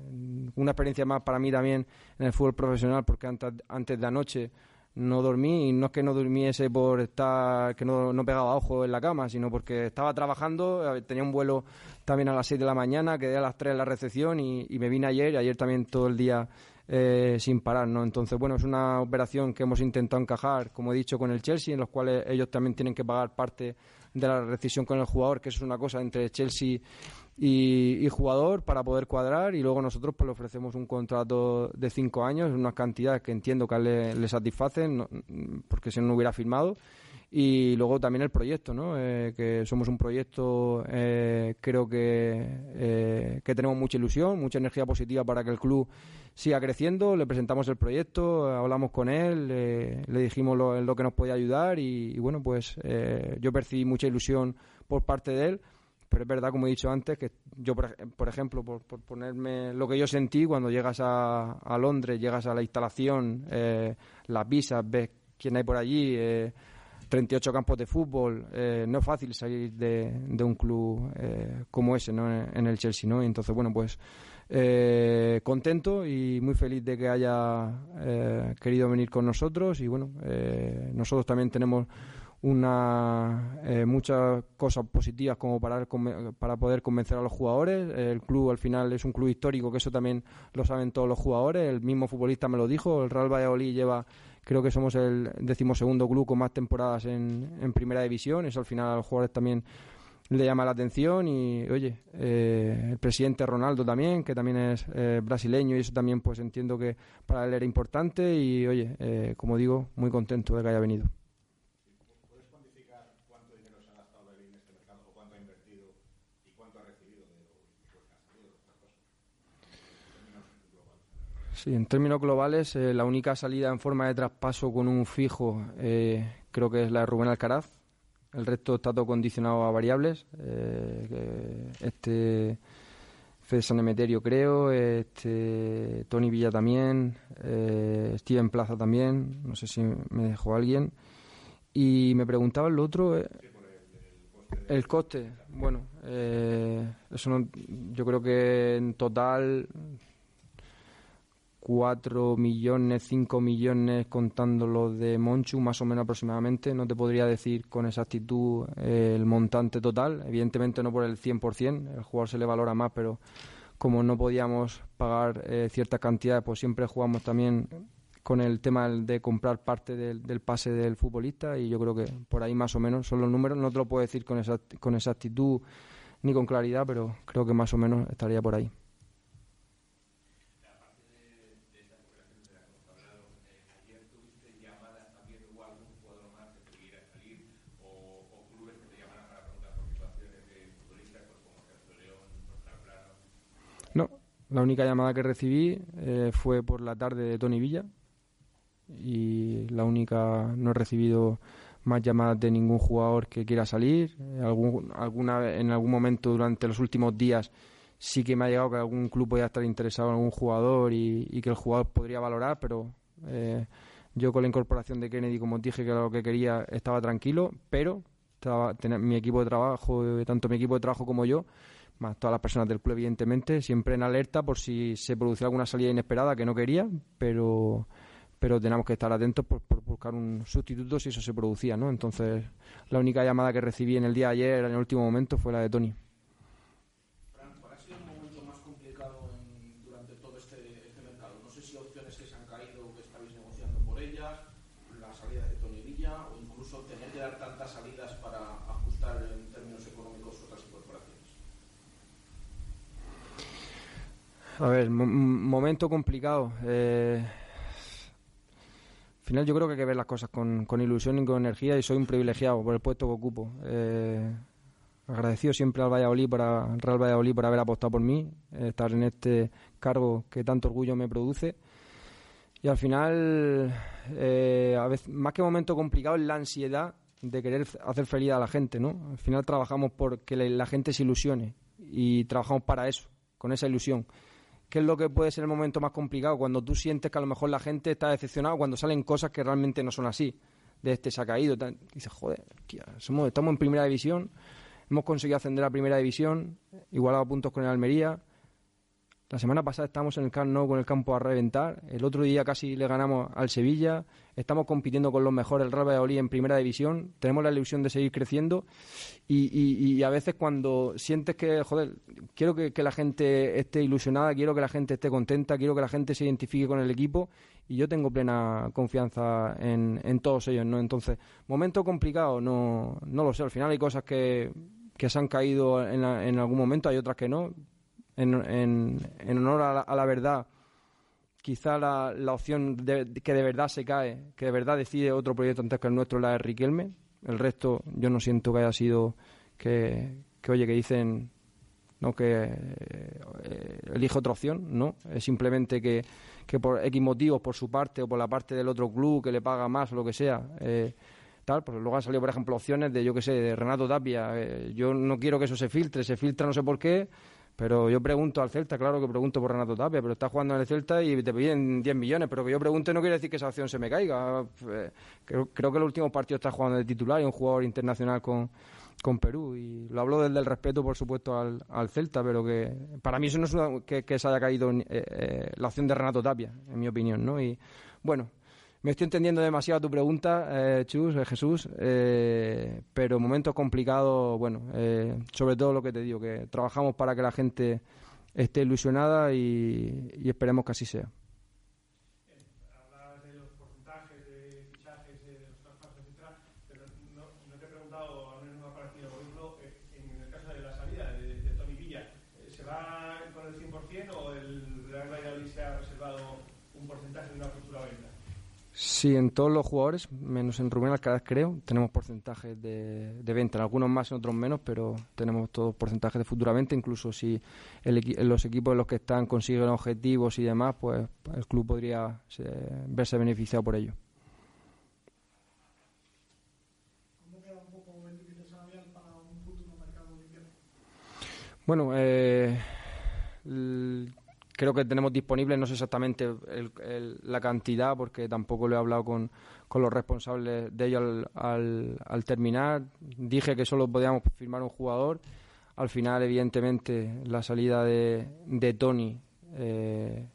una experiencia más para mí también en el fútbol profesional porque antes, antes de anoche no dormí y no es que no durmiese por estar, que no, no pegaba ojo en la cama, sino porque estaba trabajando, tenía un vuelo también a las 6 de la mañana, quedé a las 3 en la recepción y, y me vine ayer y ayer también todo el día eh, sin parar, ¿no? Entonces, bueno, es una operación que hemos intentado encajar, como he dicho, con el Chelsea, en los cuales ellos también tienen que pagar parte de la rescisión con el jugador, que es una cosa entre Chelsea y, jugador para poder cuadrar y luego nosotros pues le ofrecemos un contrato de cinco años, unas cantidades que entiendo que le, le satisfacen, no- porque si no, no hubiera firmado. Y luego también el proyecto, ¿no? Eh, que somos un proyecto, eh, creo que, eh, que tenemos mucha ilusión, mucha energía positiva para que el club siga creciendo. Le presentamos el proyecto, hablamos con él, le dijimos lo, lo que nos podía ayudar y, y bueno, pues eh, yo percibí mucha ilusión por parte de él. Pero es verdad, como he dicho antes, que yo, por, por ejemplo, por, por ponerme lo que yo sentí cuando llegas a, a Londres, llegas a la instalación, eh, las visas, ves quién hay por allí, eh, 38 campos de fútbol, eh, no es fácil salir de, de un club eh, como ese, ¿no? En, el Chelsea, ¿no? Y entonces, bueno, pues eh, contento y muy feliz de que haya eh, querido venir con nosotros y bueno, nosotros también tenemos una eh, muchas cosas positivas como para para poder convencer a los jugadores. El club al final es un club histórico que eso también lo saben todos los jugadores. El mismo futbolista me lo dijo. El Real Valladolid lleva creo que somos el decimosegundo club con más temporadas en, en primera división. Eso al final a los jugadores también le llama la atención. Y oye eh, el presidente Ronaldo también que también es eh, brasileño y eso también pues entiendo que para él era importante. Y oye eh, como digo muy contento de que haya venido ¿Puedes cuantificar cuánto dinero se ha gastado Belín en este mercado o cuánto ha invertido y cuánto ha recibido de los que han salido de otras cosas? En términos globales. Sí, en términos globales, eh, la única salida en forma de traspaso con un fijo eh, creo que es la de Rubén Alcaraz. El resto está todo condicionado a variables. eh, este Fede San Emeterio creo, este Tony Villa también, eh, Steven Plaza también, no sé si me dejó alguien. Y me preguntaba el otro, eh, el coste. Bueno, eh, eso no, yo creo que en total 4 millones, 5 millones contando los de Monchu, más o menos aproximadamente. No te podría decir con exactitud eh, el montante total, evidentemente no por el 100%, el jugador se le valora más, pero como no podíamos pagar eh, ciertas cantidades, pues siempre jugamos también con el tema de comprar parte del, pase del futbolista y yo creo que por ahí más o menos son los números. No te lo puedo decir con, exact- con exactitud ni con claridad, pero creo que más o menos estaría por ahí. No, la única llamada que recibí eh, fue por la tarde de Tony Villa y la única no he recibido más llamadas de ningún jugador que quiera salir. Eh, alguna en algún momento durante los últimos días sí que me ha llegado que algún club podía estar interesado en algún jugador y, y que el jugador podría valorar, pero eh, yo con la incorporación de Kennedy, como dije que era lo que quería, estaba tranquilo, pero estaba, mi equipo de trabajo, eh, tanto mi equipo de trabajo como yo, más todas las personas del club, evidentemente, siempre en alerta por si se producía alguna salida inesperada que no quería, pero pero tenemos que estar atentos por, por buscar un sustituto si eso se producía, ¿no? Entonces, la única llamada que recibí en el día de ayer, en el último momento, fue la de Tony. Fran, ¿cuál ha sido el momento más complicado en- durante todo este, este mercado? No sé si opciones que se han caído la salida de Tony Villa o incluso tener que dar tantas salidas para ajustar en términos económicos otras incorporaciones? A ver, momento complicado. Eh, al final yo creo que hay que ver las cosas con, con ilusión y con energía y soy un privilegiado por el puesto que ocupo. Eh, agradecido siempre al Valladolid, para, al Real Valladolid por haber apostado por mí, eh, estar en este cargo que tanto orgullo me produce. Y al final, eh, a veces, más que momento complicado, es la ansiedad de querer hacer feliz a la gente, ¿no? Al final trabajamos por que la gente se ilusione y trabajamos para eso, con esa ilusión. ¿Qué es lo que puede ser el momento más complicado? Cuando tú sientes que a lo mejor la gente está decepcionada, cuando salen cosas que realmente no son así. De este se ha caído. dices, joder, estamos en primera división, hemos conseguido ascender a primera división, igualado a puntos con el Almería. La semana pasada estábamos en el Camp con el campo a reventar. El otro día casi le ganamos al Sevilla. Estamos compitiendo con los mejores, el Real Valladolid en primera división. Tenemos la ilusión de seguir creciendo. Y, a veces cuando sientes que, joder, quiero que, la gente esté ilusionada, quiero que la gente esté contenta, quiero que la gente se identifique con el equipo. Y yo tengo plena confianza en, en todos ellos, ¿no? Entonces, momento complicado, no, no lo sé. Al final hay cosas que, que se han caído en, la- en algún momento, hay otras que no en, honor a la, a la verdad, quizá la, opción de- que de verdad se cae, que de verdad decide otro proyecto antes que el nuestro, la de Riquelme. El resto, yo no siento que haya sido que, que oye, que dicen no que eh, elige otra opción, no. Es simplemente que, que por X motivos, por su parte o por la parte del otro club que le paga más o lo que sea, eh, tal, pues luego han salido, por ejemplo, opciones de, yo que sé, de Renato Tapia. Eh, yo no quiero que eso se filtre, se filtra no sé por qué, pero yo pregunto al Celta, claro que pregunto por Renato Tapia, pero está jugando en el Celta y te piden 10 millones, pero que yo pregunte no quiere decir que esa opción se me caiga. Eh, creo, creo que el último partido está jugando de titular y un jugador internacional con, con Perú. Y lo hablo desde el respeto, por supuesto, al, al Celta, pero que para mí eso no es una- que, se haya caído eh, eh, la opción de Renato Tapia, en mi opinión, ¿no? Y bueno, me estoy entendiendo demasiado tu pregunta, eh, Chus, eh, Jesús, eh, pero momentos complicados, bueno, eh, sobre todo lo que te digo, que trabajamos para que la gente esté ilusionada y, y esperemos que así sea. Hablabas de los porcentajes de fichajes, de los traspasos, etcétera, pero no, no te he preguntado, al menos no me ha parecido, por ejemplo, eh, en el caso de la salida de, de Tony Villa, eh, ¿se va con el 100% o el Real Valladolid se ha reservado un porcentaje de una futura venta? Sí, en todos los jugadores, menos en Rubén Alcaraz creo, tenemos porcentajes de, venta, en algunos más, en otros menos, pero tenemos todos porcentajes de futura venta, incluso si los equipos en los que están consiguen objetivos y demás, pues el club podría se- verse beneficiado por ello. Bueno, eh, creo que tenemos disponible, no sé exactamente la cantidad, porque tampoco lo he hablado con, con los responsables de ello al, al- terminar. Dije que solo podíamos firmar un jugador. Al final, evidentemente, la salida de, de Tony eh,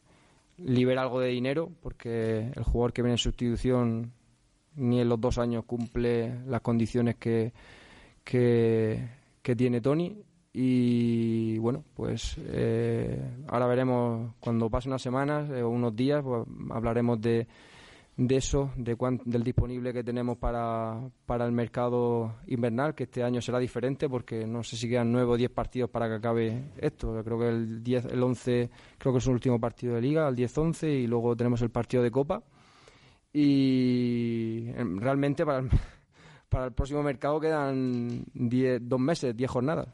libera algo de dinero, porque el jugador que viene en sustitución ni en los dos años cumple las condiciones que, que tiene Tony. Y bueno, pues eh, ahora veremos cuando pasen unas semanas eh, o unos días, pues, hablaremos de, de eso, de cuán- del disponible que tenemos para, para el mercado invernal, que este año será diferente porque no sé si quedan nueve o diez partidos para que acabe esto. Yo creo que el 10, el 11, creo que es el último partido de liga, el 10-11, y luego tenemos el partido de Copa. Y eh, realmente para el, (laughs) para el próximo mercado quedan diez- dos meses, diez jornadas.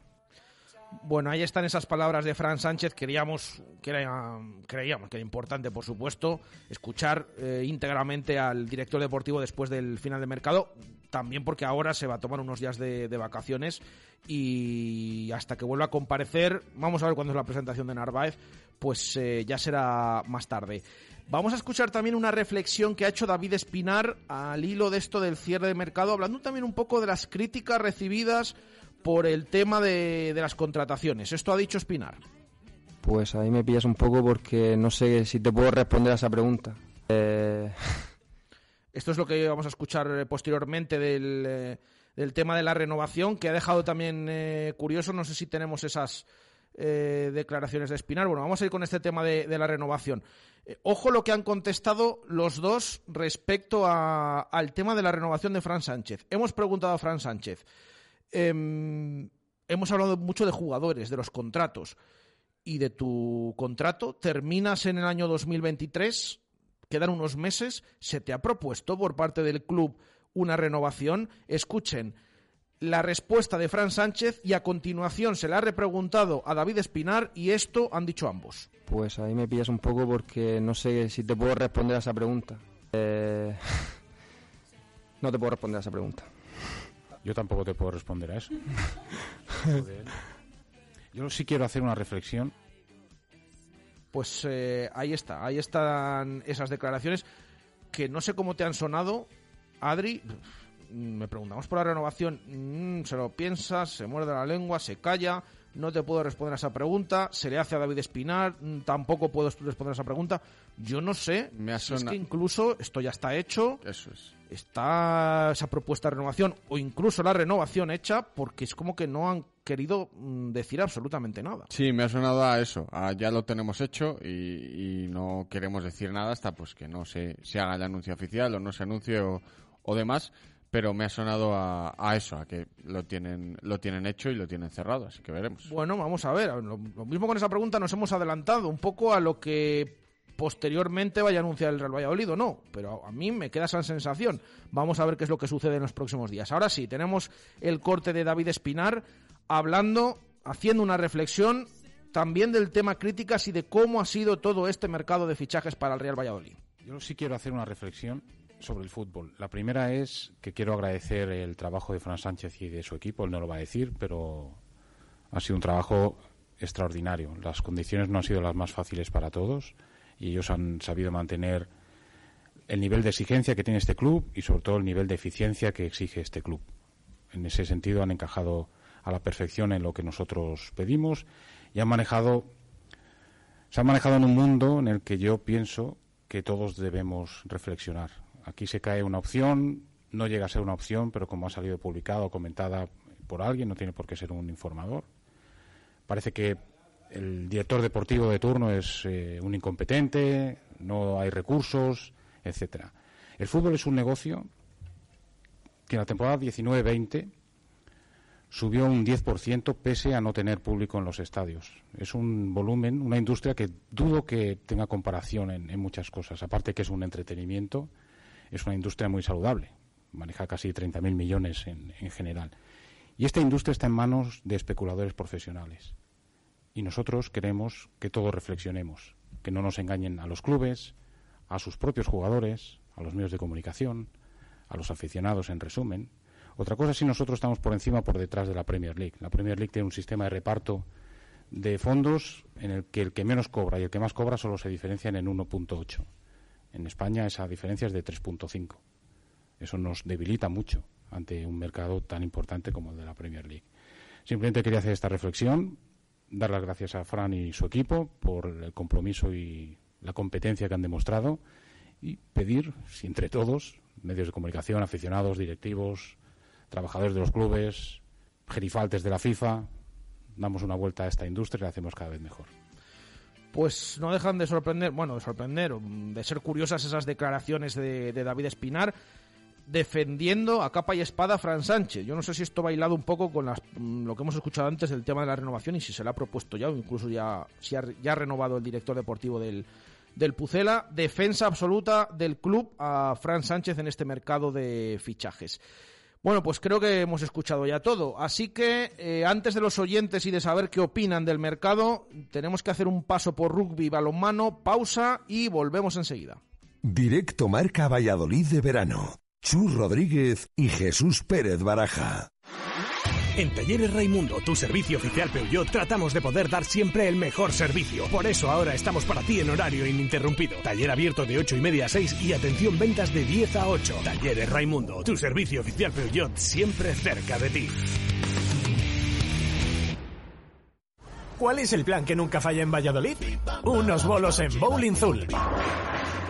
Bueno, ahí están esas palabras de Fran Sánchez. Queríamos, que era, creíamos que era importante, por supuesto, escuchar eh, íntegramente al director deportivo después del final de mercado. También porque ahora se va a tomar unos días de, vacaciones y hasta que vuelva a comparecer, vamos a ver cuándo es la presentación de Narváez, pues eh, ya será más tarde. Vamos a escuchar también una reflexión que ha hecho David Espinar al hilo de esto del cierre de mercado, hablando también un poco de las críticas recibidas por el tema de, de las contrataciones. Esto ha dicho Espinar. Pues ahí me pillas un poco porque no sé si te puedo responder a esa pregunta. Eh, Esto es lo que vamos a escuchar eh, posteriormente del, eh, del tema de la renovación, que ha dejado también eh, curioso. No sé si tenemos esas, eh, declaraciones de Espinar. Bueno, vamos a ir con este tema de, de la renovación. Ojo lo que han contestado los dos respecto a- al tema de la renovación de Fran Sánchez. Hemos preguntado a Fran Sánchez. Em, hemos hablado mucho de jugadores, de los contratos. Y de tu contrato, terminas en el año 2023, quedan unos meses, se te ha propuesto por parte del club una renovación. Escuchen la respuesta de Fran Sánchez y a continuación se le ha repreguntado a David Espinar y esto han dicho ambos. Pues ahí me pillas un poco porque no sé si te puedo responder a esa pregunta. Eh, (laughs) No te puedo responder a esa pregunta. Yo tampoco te puedo responder a eso. Joder. (laughs) Yo sí quiero hacer una reflexión. Pues eh, ahí está, ahí están esas declaraciones que no sé cómo te han sonado, Adri. Me preguntamos por la renovación, mm, se lo piensas, se muerde la lengua, se calla, no te puedo responder a esa pregunta, se le hace a David Espinar, mm, tampoco puedo responder a esa pregunta. Yo no sé, Me ha si es que incluso esto ya está hecho, Eso es. está esa propuesta de renovación o incluso la renovación hecha porque es como que no han querido mm, decir absolutamente nada. Sí, me ha sonado a eso. a ya lo tenemos hecho y, y no queremos decir nada hasta pues que no se, se haga el anuncio oficial o no se anuncie o, o demás. Pero me ha sonado a, a eso, a que lo tienen, lo tienen hecho y lo tienen cerrado, así que veremos. Bueno, vamos a ver. Lo, lo mismo con esa pregunta nos hemos adelantado un poco a lo que posteriormente vaya a anunciar el Real Valladolid o no. Pero a mí me queda esa sensación. Vamos a ver qué es lo que sucede en los próximos días. Ahora sí, tenemos el corte de David Espinar hablando, haciendo una reflexión también del tema críticas y de cómo ha sido todo este mercado de fichajes para el Real Valladolid. Yo sí quiero hacer una reflexión sobre el fútbol. La primera es que quiero agradecer el trabajo de Fran Sánchez y de su equipo. Él no lo va a decir, pero ha sido un trabajo extraordinario. Las condiciones no han sido las más fáciles para todos y ellos han sabido mantener el nivel de exigencia que tiene este club y sobre todo el nivel de eficiencia que exige este club. En ese sentido han encajado a la perfección en lo que nosotros pedimos y han manejado se han manejado en un mundo en el que yo pienso que todos debemos reflexionar. Aquí se cae una opción, no llega a ser una opción, pero como ha salido publicada o comentada por alguien, no tiene por qué ser un informador. Parece que el director deportivo de turno es eh, un incompetente, no hay recursos, etcétera. El fútbol es un negocio que en la temporada 19-20 subió un 10% pese a no tener público en los estadios. Es un volumen, una industria que dudo que tenga comparación en, en muchas cosas. Aparte que es un entretenimiento, es una industria muy saludable. Maneja casi 30.000 millones en, en general. Y esta industria está en manos de especuladores profesionales. Y nosotros queremos que todos reflexionemos, que no nos engañen a los clubes, a sus propios jugadores, a los medios de comunicación, a los aficionados en resumen. Otra cosa es si nosotros estamos por encima o por detrás de la Premier League. La Premier League tiene un sistema de reparto de fondos en el que el que menos cobra y el que más cobra solo se diferencian en 1.8. En España esa diferencia es de 3.5. Eso nos debilita mucho ante un mercado tan importante como el de la Premier League. Simplemente quería hacer esta reflexión, dar las gracias a Fran y su equipo por el compromiso y la competencia que han demostrado y pedir, si entre todos, medios de comunicación, aficionados, directivos, trabajadores de los clubes, gerifaltes de la FIFA, damos una vuelta a esta industria y la hacemos cada vez mejor. Pues no dejan de sorprender, bueno, de sorprender, de ser curiosas esas declaraciones de, de David Espinar defendiendo a capa y espada a Fran Sánchez. Yo no sé si esto va hilado un poco con las- mm, lo que hemos escuchado antes del tema de la renovación y si se le ha propuesto ya o incluso ya, si ha, ya ha renovado el director deportivo del, del Pucela. Defensa absoluta del club a Fran Sánchez en este mercado de fichajes. Bueno, pues creo que hemos escuchado ya todo. Así que eh, antes de los oyentes y de saber qué opinan del mercado, tenemos que hacer un paso por rugby balonmano, pausa y volvemos enseguida. Directo Marca Valladolid de verano. Chus Rodríguez y Jesús Pérez Baraja. En Talleres Raimundo, tu servicio oficial Peugeot, tratamos de poder dar siempre el mejor servicio. Por eso ahora estamos para ti en horario ininterrumpido. Taller abierto de 8 y media a 6 y atención ventas de 10 a 8. Talleres Raimundo, tu servicio oficial Peugeot, siempre cerca de ti. ¿Cuál es el plan que nunca falla en Valladolid? Unos bolos en Bowling Zul.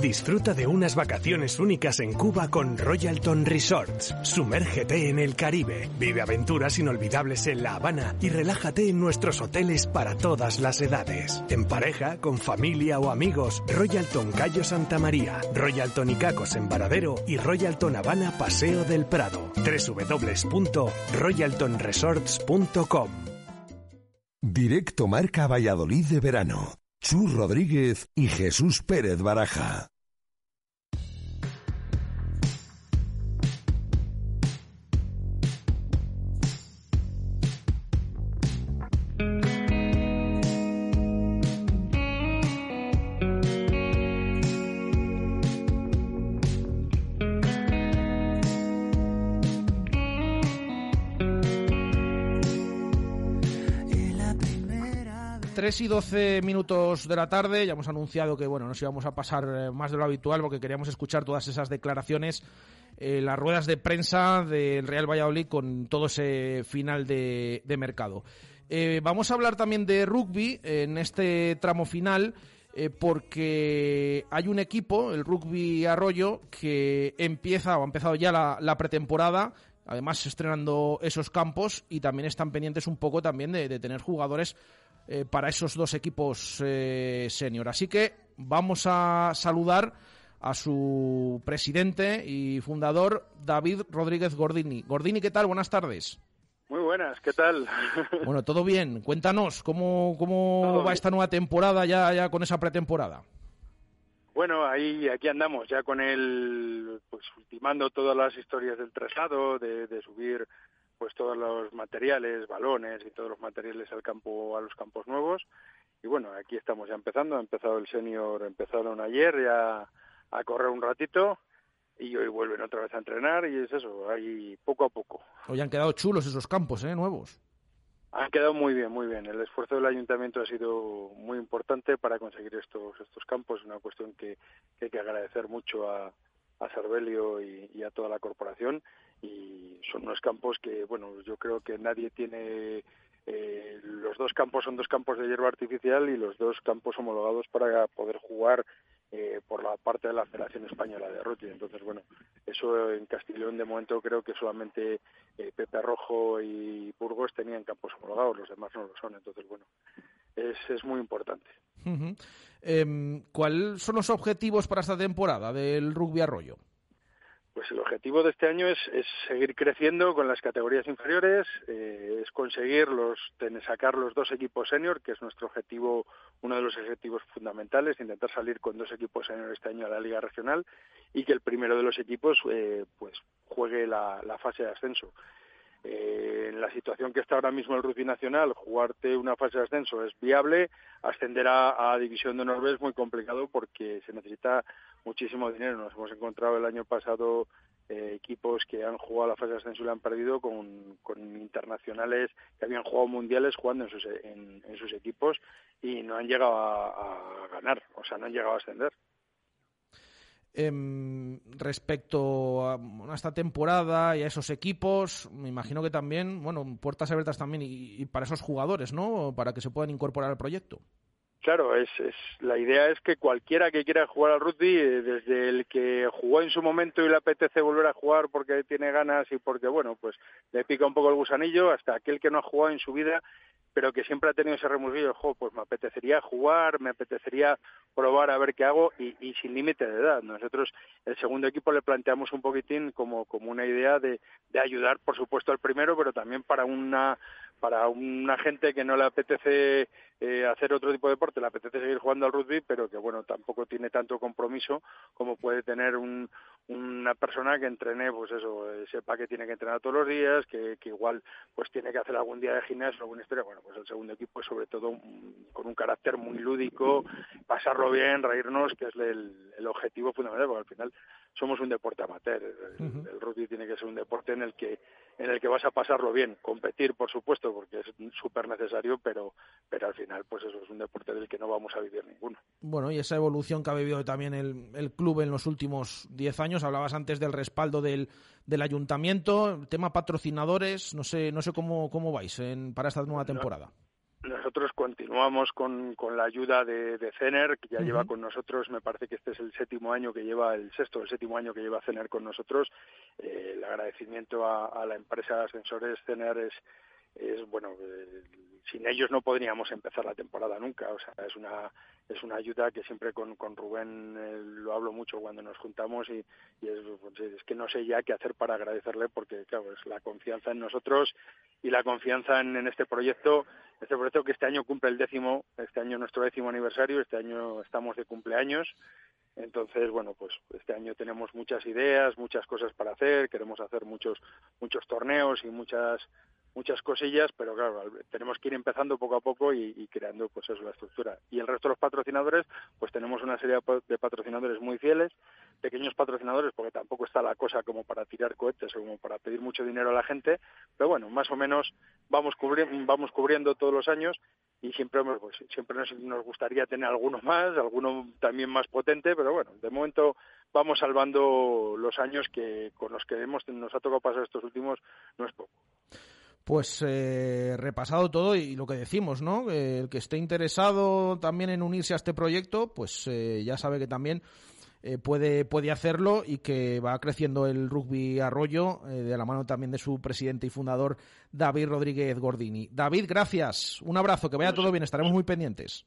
Disfruta de unas vacaciones únicas en Cuba con Royalton Resorts. Sumérgete en el Caribe, vive aventuras inolvidables en La Habana y relájate en nuestros hoteles para todas las edades. En pareja, con familia o amigos, Royalton Cayo Santa María, Royalton Icacos en Varadero y Royalton Habana Paseo del Prado. www.royaltonresorts.com Directo Marca Valladolid de verano. Chus Rodríguez y Jesús Pérez Baraja. Tres y 12 minutos de la tarde, ya hemos anunciado que bueno, nos íbamos a pasar eh, más de lo habitual porque queríamos escuchar todas esas declaraciones, eh, las ruedas de prensa del Real Valladolid con todo ese final de, mercado. Eh, vamos a hablar también de rugby en este tramo final porque hay un equipo, el Rugby Arroyo, que empieza o ha empezado ya la, pretemporada además estrenando esos campos y también están pendientes un poco también de tener jugadores eh, para esos dos equipos eh, senior. Así que vamos a saludar a su presidente y fundador, David Rodríguez Gordini. Gordini, ¿qué tal? Buenas tardes. Muy buenas, ¿qué tal? (laughs) Bueno, todo bien. Cuéntanos, ¿cómo, cómo va esta nueva temporada ya, ya con esa pretemporada? Bueno, ahí aquí andamos ya con el, pues ultimando todas las historias del traslado, de, de subir pues todos los materiales, balones y todos los materiales al campo, a los campos nuevos. Y bueno, aquí estamos ya empezando. Ha empezado el senior, empezaron ayer ya a correr un ratito y hoy vuelven otra vez a entrenar y es eso, ahí poco a poco. Hoy han quedado chulos esos campos, ¿eh? Nuevos. Han quedado muy bien, muy bien. El esfuerzo del ayuntamiento ha sido muy importante para conseguir estos estos campos. Una cuestión que, que hay que agradecer mucho a, a y, a toda la corporación. Y son unos campos que, bueno, yo creo que nadie tiene. Eh, los dos campos son dos campos de hierba artificial y los dos campos homologados para poder jugar eh, por la parte de la Federación Española de Rugby. Entonces, bueno, eso en Castellón de momento creo que solamente eh, Pepe Rojo y Burgos tenían campos homologados, los demás no lo son. Entonces, bueno, es, es muy importante. Uh ¿Cuáles son los objetivos para esta temporada del Rugby Arroyo? Pues el objetivo de este año es, seguir creciendo con las categorías inferiores, eh, es conseguir los, sacar los dos equipos senior, que es nuestro objetivo, uno de los objetivos fundamentales, intentar salir con dos equipos senior este año a la liga regional y que el primero de los equipos eh, pues juegue la fase de ascenso. Eh, en la situación que está ahora mismo el rugby nacional, jugarte una fase de ascenso es viable, ascender a, División de Honor es muy complicado porque se necesita muchísimo dinero. Nos hemos encontrado el año pasado eh, equipos que han jugado la fase de ascenso y la han perdido con, con internacionales que habían jugado mundiales jugando en sus, en, en sus equipos y no han llegado a ganar, o sea, no han llegado a ascender. Eh, respecto a, esta temporada y a esos equipos, me imagino que también, bueno, puertas abiertas también y, para esos jugadores, ¿no? Para que se puedan incorporar al proyecto. Claro, es, es la idea es que cualquiera que quiera jugar al rugby, eh, desde el que jugó en su momento y le apetece volver a jugar porque tiene ganas y porque, bueno, pues le pica un poco el gusanillo, hasta aquel que no ha jugado en su vida pero que siempre ha tenido ese remurgillo, jo, pues me apetecería jugar, me apetecería probar a ver qué hago y, y sin límite de edad. Nosotros, el segundo equipo, le planteamos un poquitín como, como una idea de, de ayudar, por supuesto, al primero, pero también para una para una gente que no le apetece eh, hacer otro tipo de deporte, le apetece seguir jugando al rugby, pero que bueno, tampoco tiene tanto compromiso como puede tener un, una persona que entrene, pues eso, eh, sepa que tiene que entrenar todos los días, que, que igual pues tiene que hacer algún día de gimnasio, alguna historia, bueno, pues el segundo equipo es sobre todo con un carácter muy lúdico, pasarlo bien, reírnos, que es el, el objetivo fundamental, porque al final somos un deporte amateur, el, uh -huh. el rugby tiene que ser un deporte en el que en el que vas a pasarlo bien, competir por supuesto porque es súper necesario, pero pero al final pues eso es un deporte del que no vamos a vivir ninguno. Bueno, y esa evolución que ha vivido también el, el club en los últimos 10 años, hablabas antes del respaldo del, del ayuntamiento, el tema patrocinadores, no sé no sé cómo cómo vais en, para esta nueva temporada. Nosotros continuamos con, con la ayuda de, de CENER, que ya lleva con nosotros, me parece que este es el séptimo año que lleva, el sexto o el séptimo año que lleva CENER con nosotros. Eh, el agradecimiento a, a la empresa de ascensores CENER es, es bueno, eh, sin ellos no podríamos empezar la temporada nunca. O sea, es una, es una ayuda que siempre con, con Rubén eh, lo hablo mucho cuando nos juntamos y, y es, pues, es que no sé ya qué hacer para agradecerle porque, claro, es la confianza en nosotros y la confianza en, en este proyecto, este proyecto que este año cumple el décimo, este año nuestro décimo aniversario, este año estamos de cumpleaños. Entonces, bueno, pues este año tenemos muchas ideas, muchas cosas para hacer, queremos hacer muchos muchos torneos y muchas muchas cosillas, pero claro, tenemos que ir empezando poco a poco y, creando pues eso, la estructura. Y el resto de los patrocinadores, pues tenemos una serie de pa- de patrocinadores muy fieles, pequeños patrocinadores, porque tampoco está la cosa como para tirar cohetes o como para pedir mucho dinero a la gente, pero bueno, más o menos vamos, cubri- vamos cubriendo todos los años y siempre pues, siempre nos, nos gustaría tener alguno más, alguno también más potente, pero bueno, de momento vamos salvando los años que con los que hemos, nos ha tocado pasar estos últimos, no es poco. Pues eh, repasado todo y lo que decimos, ¿no? Eh, el que esté interesado también en unirse a este proyecto, pues eh, ya sabe que también eh, puede, puede hacerlo y que va creciendo el rugby arroyo eh, de la mano también de su presidente y fundador David Rodríguez Gordini. David, gracias. Un abrazo, que vaya todo bien, estaremos muy pendientes.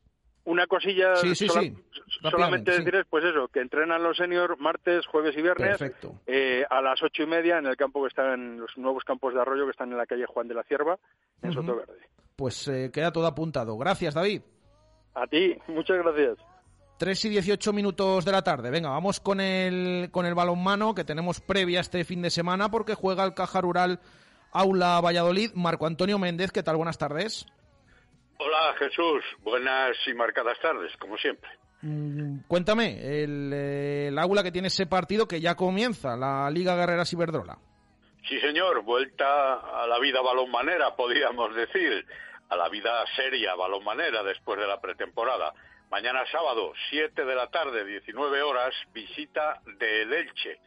Una cosilla, Sí, sí, sola- sí. solamente decirles, pues eso, que entrenan los seniors martes, jueves y viernes eh, a las ocho y media en el campo que está en los nuevos campos de arroyo que están en la calle Juan de la Cierva, en Ujú. Sotoverde. Pues eh, queda todo apuntado. Gracias, David. A ti, muchas gracias. 3 y 18 minutos de la tarde. Venga, vamos con el, con el balonmano que tenemos previa este fin de semana porque juega el Caja Rural Aula Valladolid. Marco Antonio Méndez, ¿qué tal? Buenas tardes. Hola Jesús, buenas y marcadas tardes, como siempre. Mm, Cuéntame, el, el aula que tiene ese partido que ya comienza, la Liga Guerreras Iberdrola. Sí señor, vuelta a la vida balonmanera, podríamos decir, a la vida seria balonmanera después de la pretemporada. Mañana sábado, 7 de la tarde, 19 horas, visita del Elche.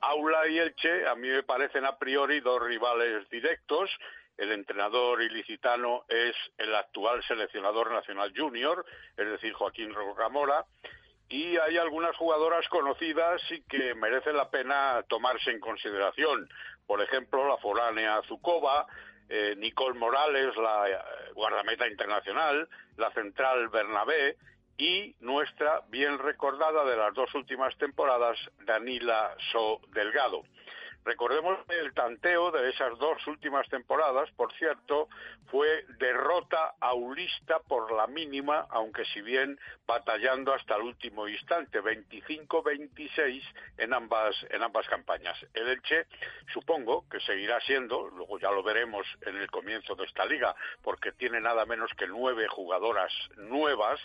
Aula y Elche a mí me parecen a priori dos rivales directos. El entrenador ilicitano es el actual seleccionador nacional junior, es decir, Joaquín Rocamora, y hay algunas jugadoras conocidas y que merecen la pena tomarse en consideración. Por ejemplo, la foránea Zukova, eh, Nicole Morales, la eh, guardameta internacional, la central Bernabé y nuestra bien recordada de las dos últimas temporadas, Danila So Delgado. Recordemos el tanteo de esas dos últimas temporadas, por cierto, fue derrota aulista por la mínima, aunque si bien batallando hasta el último instante, 25-26 en ambas, en ambas campañas. El Elche, supongo que seguirá siendo, luego ya lo veremos en el comienzo de esta liga, porque tiene nada menos que nueve jugadoras nuevas.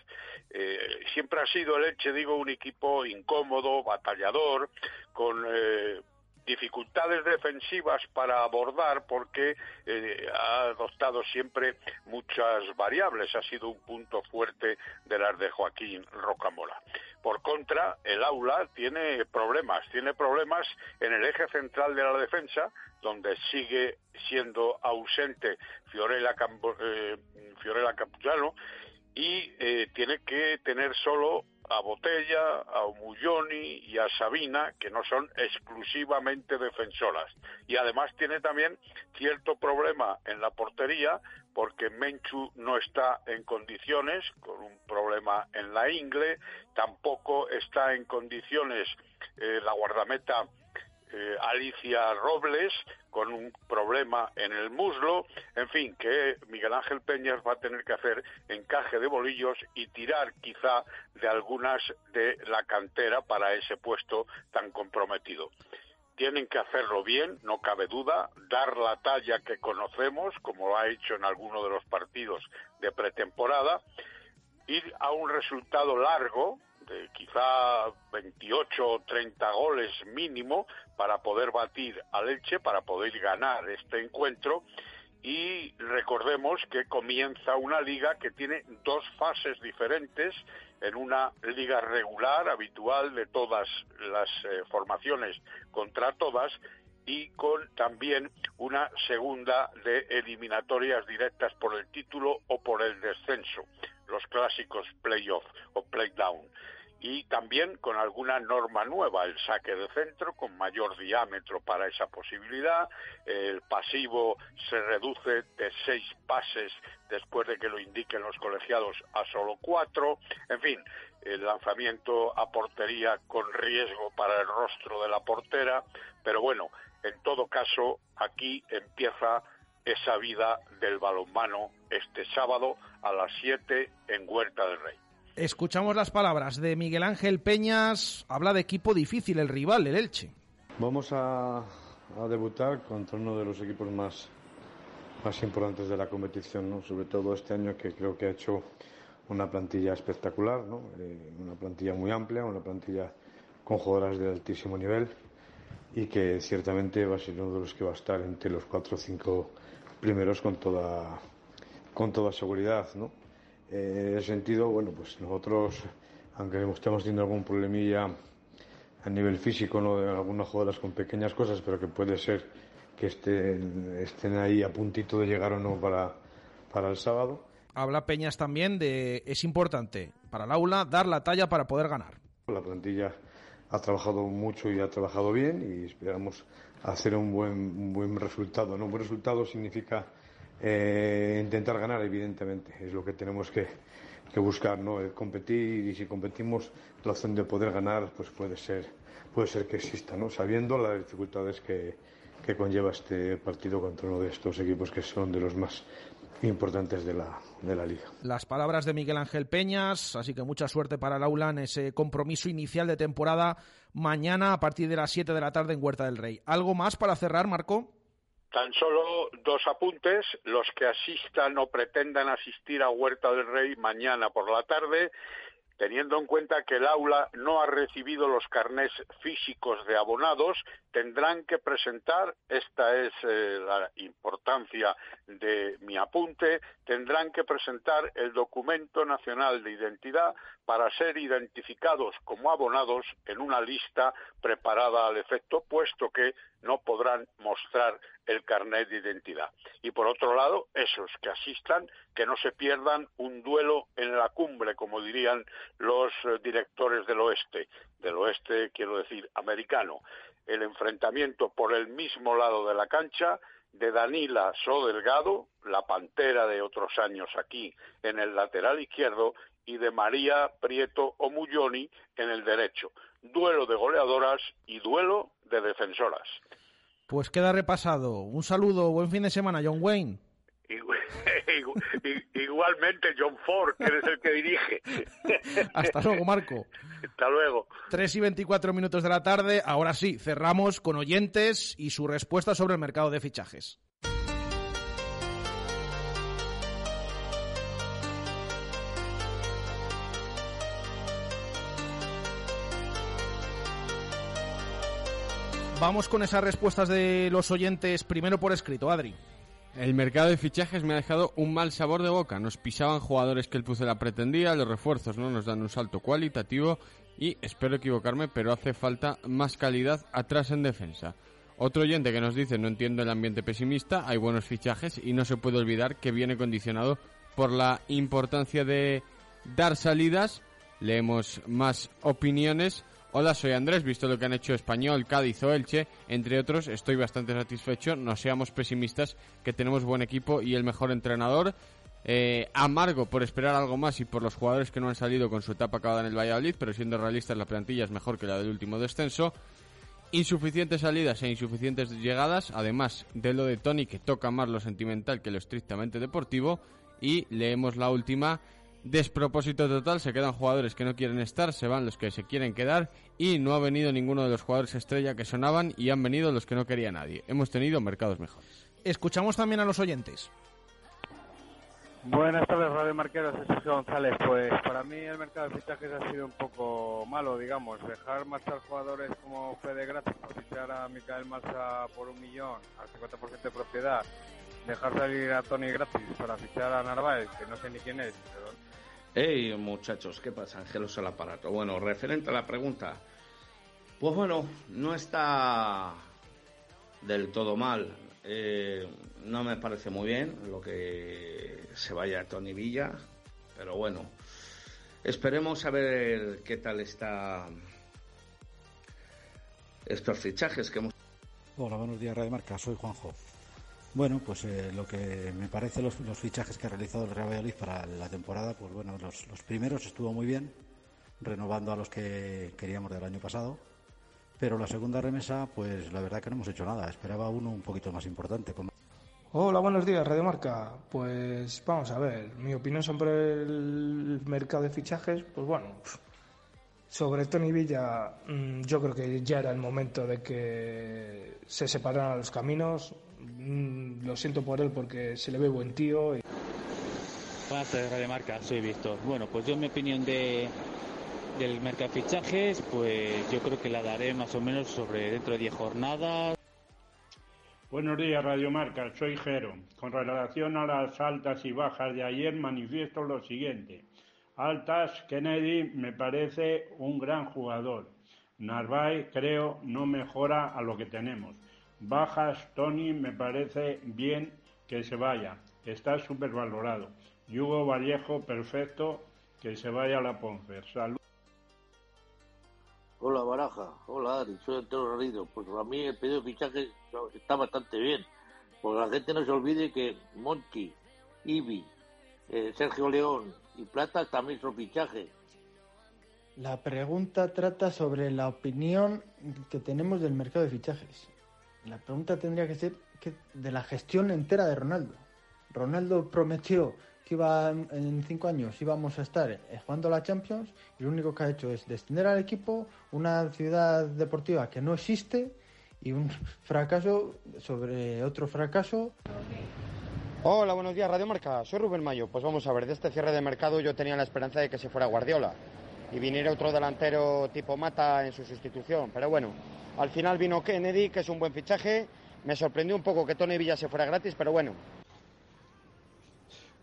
Eh, siempre ha sido el Elche, digo, un equipo incómodo, batallador, con eh, dificultades defensivas para abordar porque eh, ha adoptado siempre muchas variables, ha sido un punto fuerte de las de Joaquín Rocamora. Por contra, el aula tiene problemas, tiene problemas en el eje central de la defensa, donde sigue siendo ausente Fiorella, Campo- eh, Fiorella Capuchano, y eh, tiene que tener solo a Botella, a Omulloni y a Sabina, que no son exclusivamente defensoras. Y además tiene también cierto problema en la portería, porque Menchu no está en condiciones, con un problema en la ingle, tampoco está en condiciones eh, la guardameta eh, Alicia Robles con un problema en el muslo, en fin, que Miguel Ángel Peñas va a tener que hacer encaje de bolillos y tirar quizá de algunas de la cantera para ese puesto tan comprometido. Tienen que hacerlo bien, no cabe duda, dar la talla que conocemos, como lo ha hecho en alguno de los partidos de pretemporada, ir a un resultado largo, de quizá 28 o 30 goles mínimo para poder batir al Elche, para poder ganar este encuentro. Y recordemos que comienza una liga que tiene dos fases diferentes, en una liga regular, habitual de todas las eh, formaciones contra todas, y con también una segunda de eliminatorias directas por el título o por el descenso, los clásicos playoff o playdown. Y también con alguna norma nueva, el saque de centro con mayor diámetro para esa posibilidad, el pasivo se reduce de seis pases después de que lo indiquen los colegiados a solo cuatro, en fin, el lanzamiento a portería con riesgo para el rostro de la portera, pero bueno, en todo caso, aquí empieza esa vida del balonmano este sábado a las 7 en Huerta del Rey. Escuchamos las palabras de Miguel Ángel Peñas. Habla de equipo difícil el rival, el Elche. Vamos a, debutar contra uno de los equipos más, más importantes de la competición, ¿no? sobre todo este año que creo que ha hecho una plantilla espectacular, ¿no? Eh, una plantilla muy amplia, una plantilla con jugadoras de altísimo nivel y que ciertamente va a ser uno de los que va a estar entre los cuatro o cinco primeros con toda, con toda seguridad. ¿no? Eh, en ese sentido, bueno, pues nosotros, aunque estemos teniendo algún problemilla a nivel físico, ¿no? de algunas jugadoras con pequeñas cosas, pero que puede ser que estén, estén ahí a puntito de llegar o no para, para el sábado. Habla Peñas también de es importante para el aula dar la talla para poder ganar. La plantilla ha trabajado mucho y ha trabajado bien y esperamos hacer un buen, buen resultado. Un buen resultado significa eh, intentar ganar, evidentemente, es lo que tenemos que, que buscar, ¿no? competir y si competimos, la opción de poder ganar, pues puede ser, puede ser que exista, ¿no? Sabiendo las dificultades que, que conlleva este partido contra uno de estos equipos que son de los más importantes de la, de la liga. Las palabras de Miguel Ángel Peñas, así que mucha suerte para el aula en ese compromiso inicial de temporada mañana a partir de las 7 de la tarde en Huerta del Rey. ¿Algo más para cerrar, Marco? Tan solo dos apuntes. Los que asistan o pretendan asistir a Huerta del Rey mañana por la tarde teniendo en cuenta que el aula no ha recibido los carnés físicos de abonados, tendrán que presentar, esta es eh, la importancia de mi apunte, tendrán que presentar el documento nacional de identidad para ser identificados como abonados en una lista preparada al efecto, puesto que no podrán mostrar el carnet de identidad. Y por otro lado, esos que asistan, que no se pierdan un duelo en la cumbre, como dirían los eh, directores del oeste, del oeste quiero decir americano, el enfrentamiento por el mismo lado de la cancha de Danila So Delgado, la pantera de otros años aquí en el lateral izquierdo, y de María Prieto Omulloni en el derecho. Duelo de goleadoras y duelo de defensoras. Pues queda repasado. Un saludo, buen fin de semana, John Wayne. (laughs) Igualmente, John Ford, que es el que dirige. (laughs) Hasta luego, Marco. Hasta luego. 3 y 24 minutos de la tarde. Ahora sí, cerramos con oyentes y su respuesta sobre el mercado de fichajes. Vamos con esas respuestas de los oyentes primero por escrito, Adri. El mercado de fichajes me ha dejado un mal sabor de boca. Nos pisaban jugadores que el Pucela pretendía, los refuerzos no nos dan un salto cualitativo y espero equivocarme, pero hace falta más calidad atrás en defensa. Otro oyente que nos dice no entiendo el ambiente pesimista, hay buenos fichajes y no se puede olvidar que viene condicionado por la importancia de dar salidas. Leemos más opiniones. Hola, soy Andrés, visto lo que han hecho Español, Cádiz o Elche, entre otros, estoy bastante satisfecho, no seamos pesimistas, que tenemos buen equipo y el mejor entrenador. Eh, amargo por esperar algo más y por los jugadores que no han salido con su etapa acabada en el Valladolid, pero siendo realistas la plantilla es mejor que la del último descenso. Insuficientes salidas e insuficientes llegadas, además de lo de Tony que toca más lo sentimental que lo estrictamente deportivo. Y leemos la última, Despropósito total, se quedan jugadores que no quieren estar, se van los que se quieren quedar y no ha venido ninguno de los jugadores estrella que sonaban y han venido los que no quería nadie. Hemos tenido mercados mejores. Escuchamos también a los oyentes. Buenas tardes, Radio Marqueros, Sergio González. Pues para mí el mercado de fichajes ha sido un poco malo, digamos. Dejar marchar jugadores como Fede Gratis por fichar a Micael Massa por un millón, al 50% de propiedad. Dejar salir a Tony Gratis para fichar a Narváez, que no sé ni quién es. Pero... Hey, muchachos, ¿qué pasa? Angelos al aparato. Bueno, referente a la pregunta, pues bueno, no está del todo mal. Eh, no me parece muy bien lo que se vaya a Tony Villa, pero bueno, esperemos a ver qué tal está estos fichajes que hemos. Hola, buenos días, Radio Marca. Soy Juanjo. Bueno, pues eh, lo que me parece los, fichajes que ha realizado el Real Valladolid para la temporada, pues bueno, los, los primeros estuvo muy bien, renovando a los que queríamos del año pasado pero la segunda remesa, pues la verdad que no hemos hecho nada. Esperaba uno un poquito más importante. Hola, buenos días, Radio Marca. Pues vamos a ver, mi opinión sobre el mercado de fichajes, pues bueno, sobre Tony Villa, mm, yo creo que ya era el momento de que se separaran los caminos. Mm, lo siento por él porque se le ve buen tío. Y... Buenas tardes, Radio Marca, soy Víctor. Bueno, pues yo en mi opinión de del mercado de fichajes, pues yo creo que la daré más o menos sobre dentro de 10 jornadas. Buenos días, Radio Marca. Soy Jero. Con relación a las altas y bajas de ayer, manifiesto lo siguiente. Altas, Kennedy me parece un gran jugador. Narváez, creo, no mejora a lo que tenemos. Bajas, Tony, me parece bien que se vaya. Está súper valorado. Hugo Vallejo, perfecto, que se vaya a la Ponfer. Salud. Hola Baraja, hola Ari, soy Antonio Garrido. Pues a mí el pedido de fichaje está bastante bien, porque la gente no se olvide que Monchi, Ibi, eh, Sergio León y Plata también son fichajes. La pregunta trata sobre la opinión que tenemos del mercado de fichajes. La pregunta tendría que ser de la gestión entera de Ronaldo. Ronaldo prometió que iba en cinco años íbamos a estar eh, jugando la Champions y lo único que ha hecho es descender al equipo, una ciudad deportiva que no existe y un (laughs) fracaso sobre otro fracaso. Hola, buenos días, Radio Marca. Soy Rubén Mayo. Pues vamos a ver, de este cierre de mercado yo tenía la esperanza de que se fuera Guardiola y viniera otro delantero tipo Mata en su sustitución. Pero bueno, al final vino Kennedy, que es un buen fichaje. Me sorprendió un poco que Tony Villa se fuera gratis, pero bueno,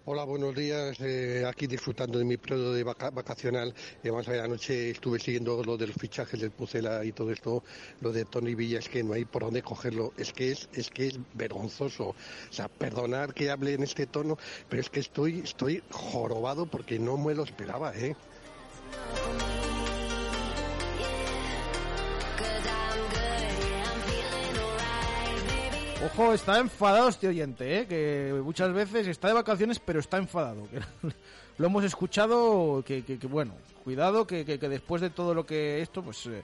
Hola, buenos días. Eh, aquí disfrutando de mi periodo de vacacional. Y vamos a ver, anoche estuve siguiendo lo de los fichajes del Pucela y todo esto. Lo de Tony Villa es que no hay por dónde cogerlo. Es que es, es que es vergonzoso. O sea, perdonar que hable en este tono, pero es que estoy, estoy jorobado porque no me lo esperaba, ¿eh? Ojo, está enfadado este oyente, ¿eh? que muchas veces está de vacaciones, pero está enfadado. (laughs) lo hemos escuchado, que, bueno, cuidado, que, que, después de todo lo que esto, pues eh,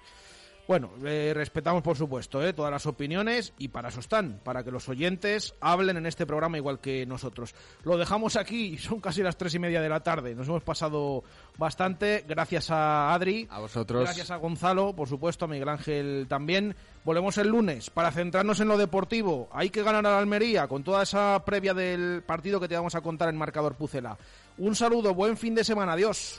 bueno, eh, respetamos por supuesto eh, todas las opiniones y para eso están, para que los oyentes hablen en este programa igual que nosotros. Lo dejamos aquí, (laughs) son casi las tres y media de la tarde, nos hemos pasado bastante, gracias a Adri, a vosotros, gracias a Gonzalo, por supuesto, a Miguel Ángel también. Volvemos el lunes para centrarnos en lo deportivo. Hay que ganar a la Almería con toda esa previa del partido que te vamos a contar en marcador Pucela. Un saludo, buen fin de semana, adiós.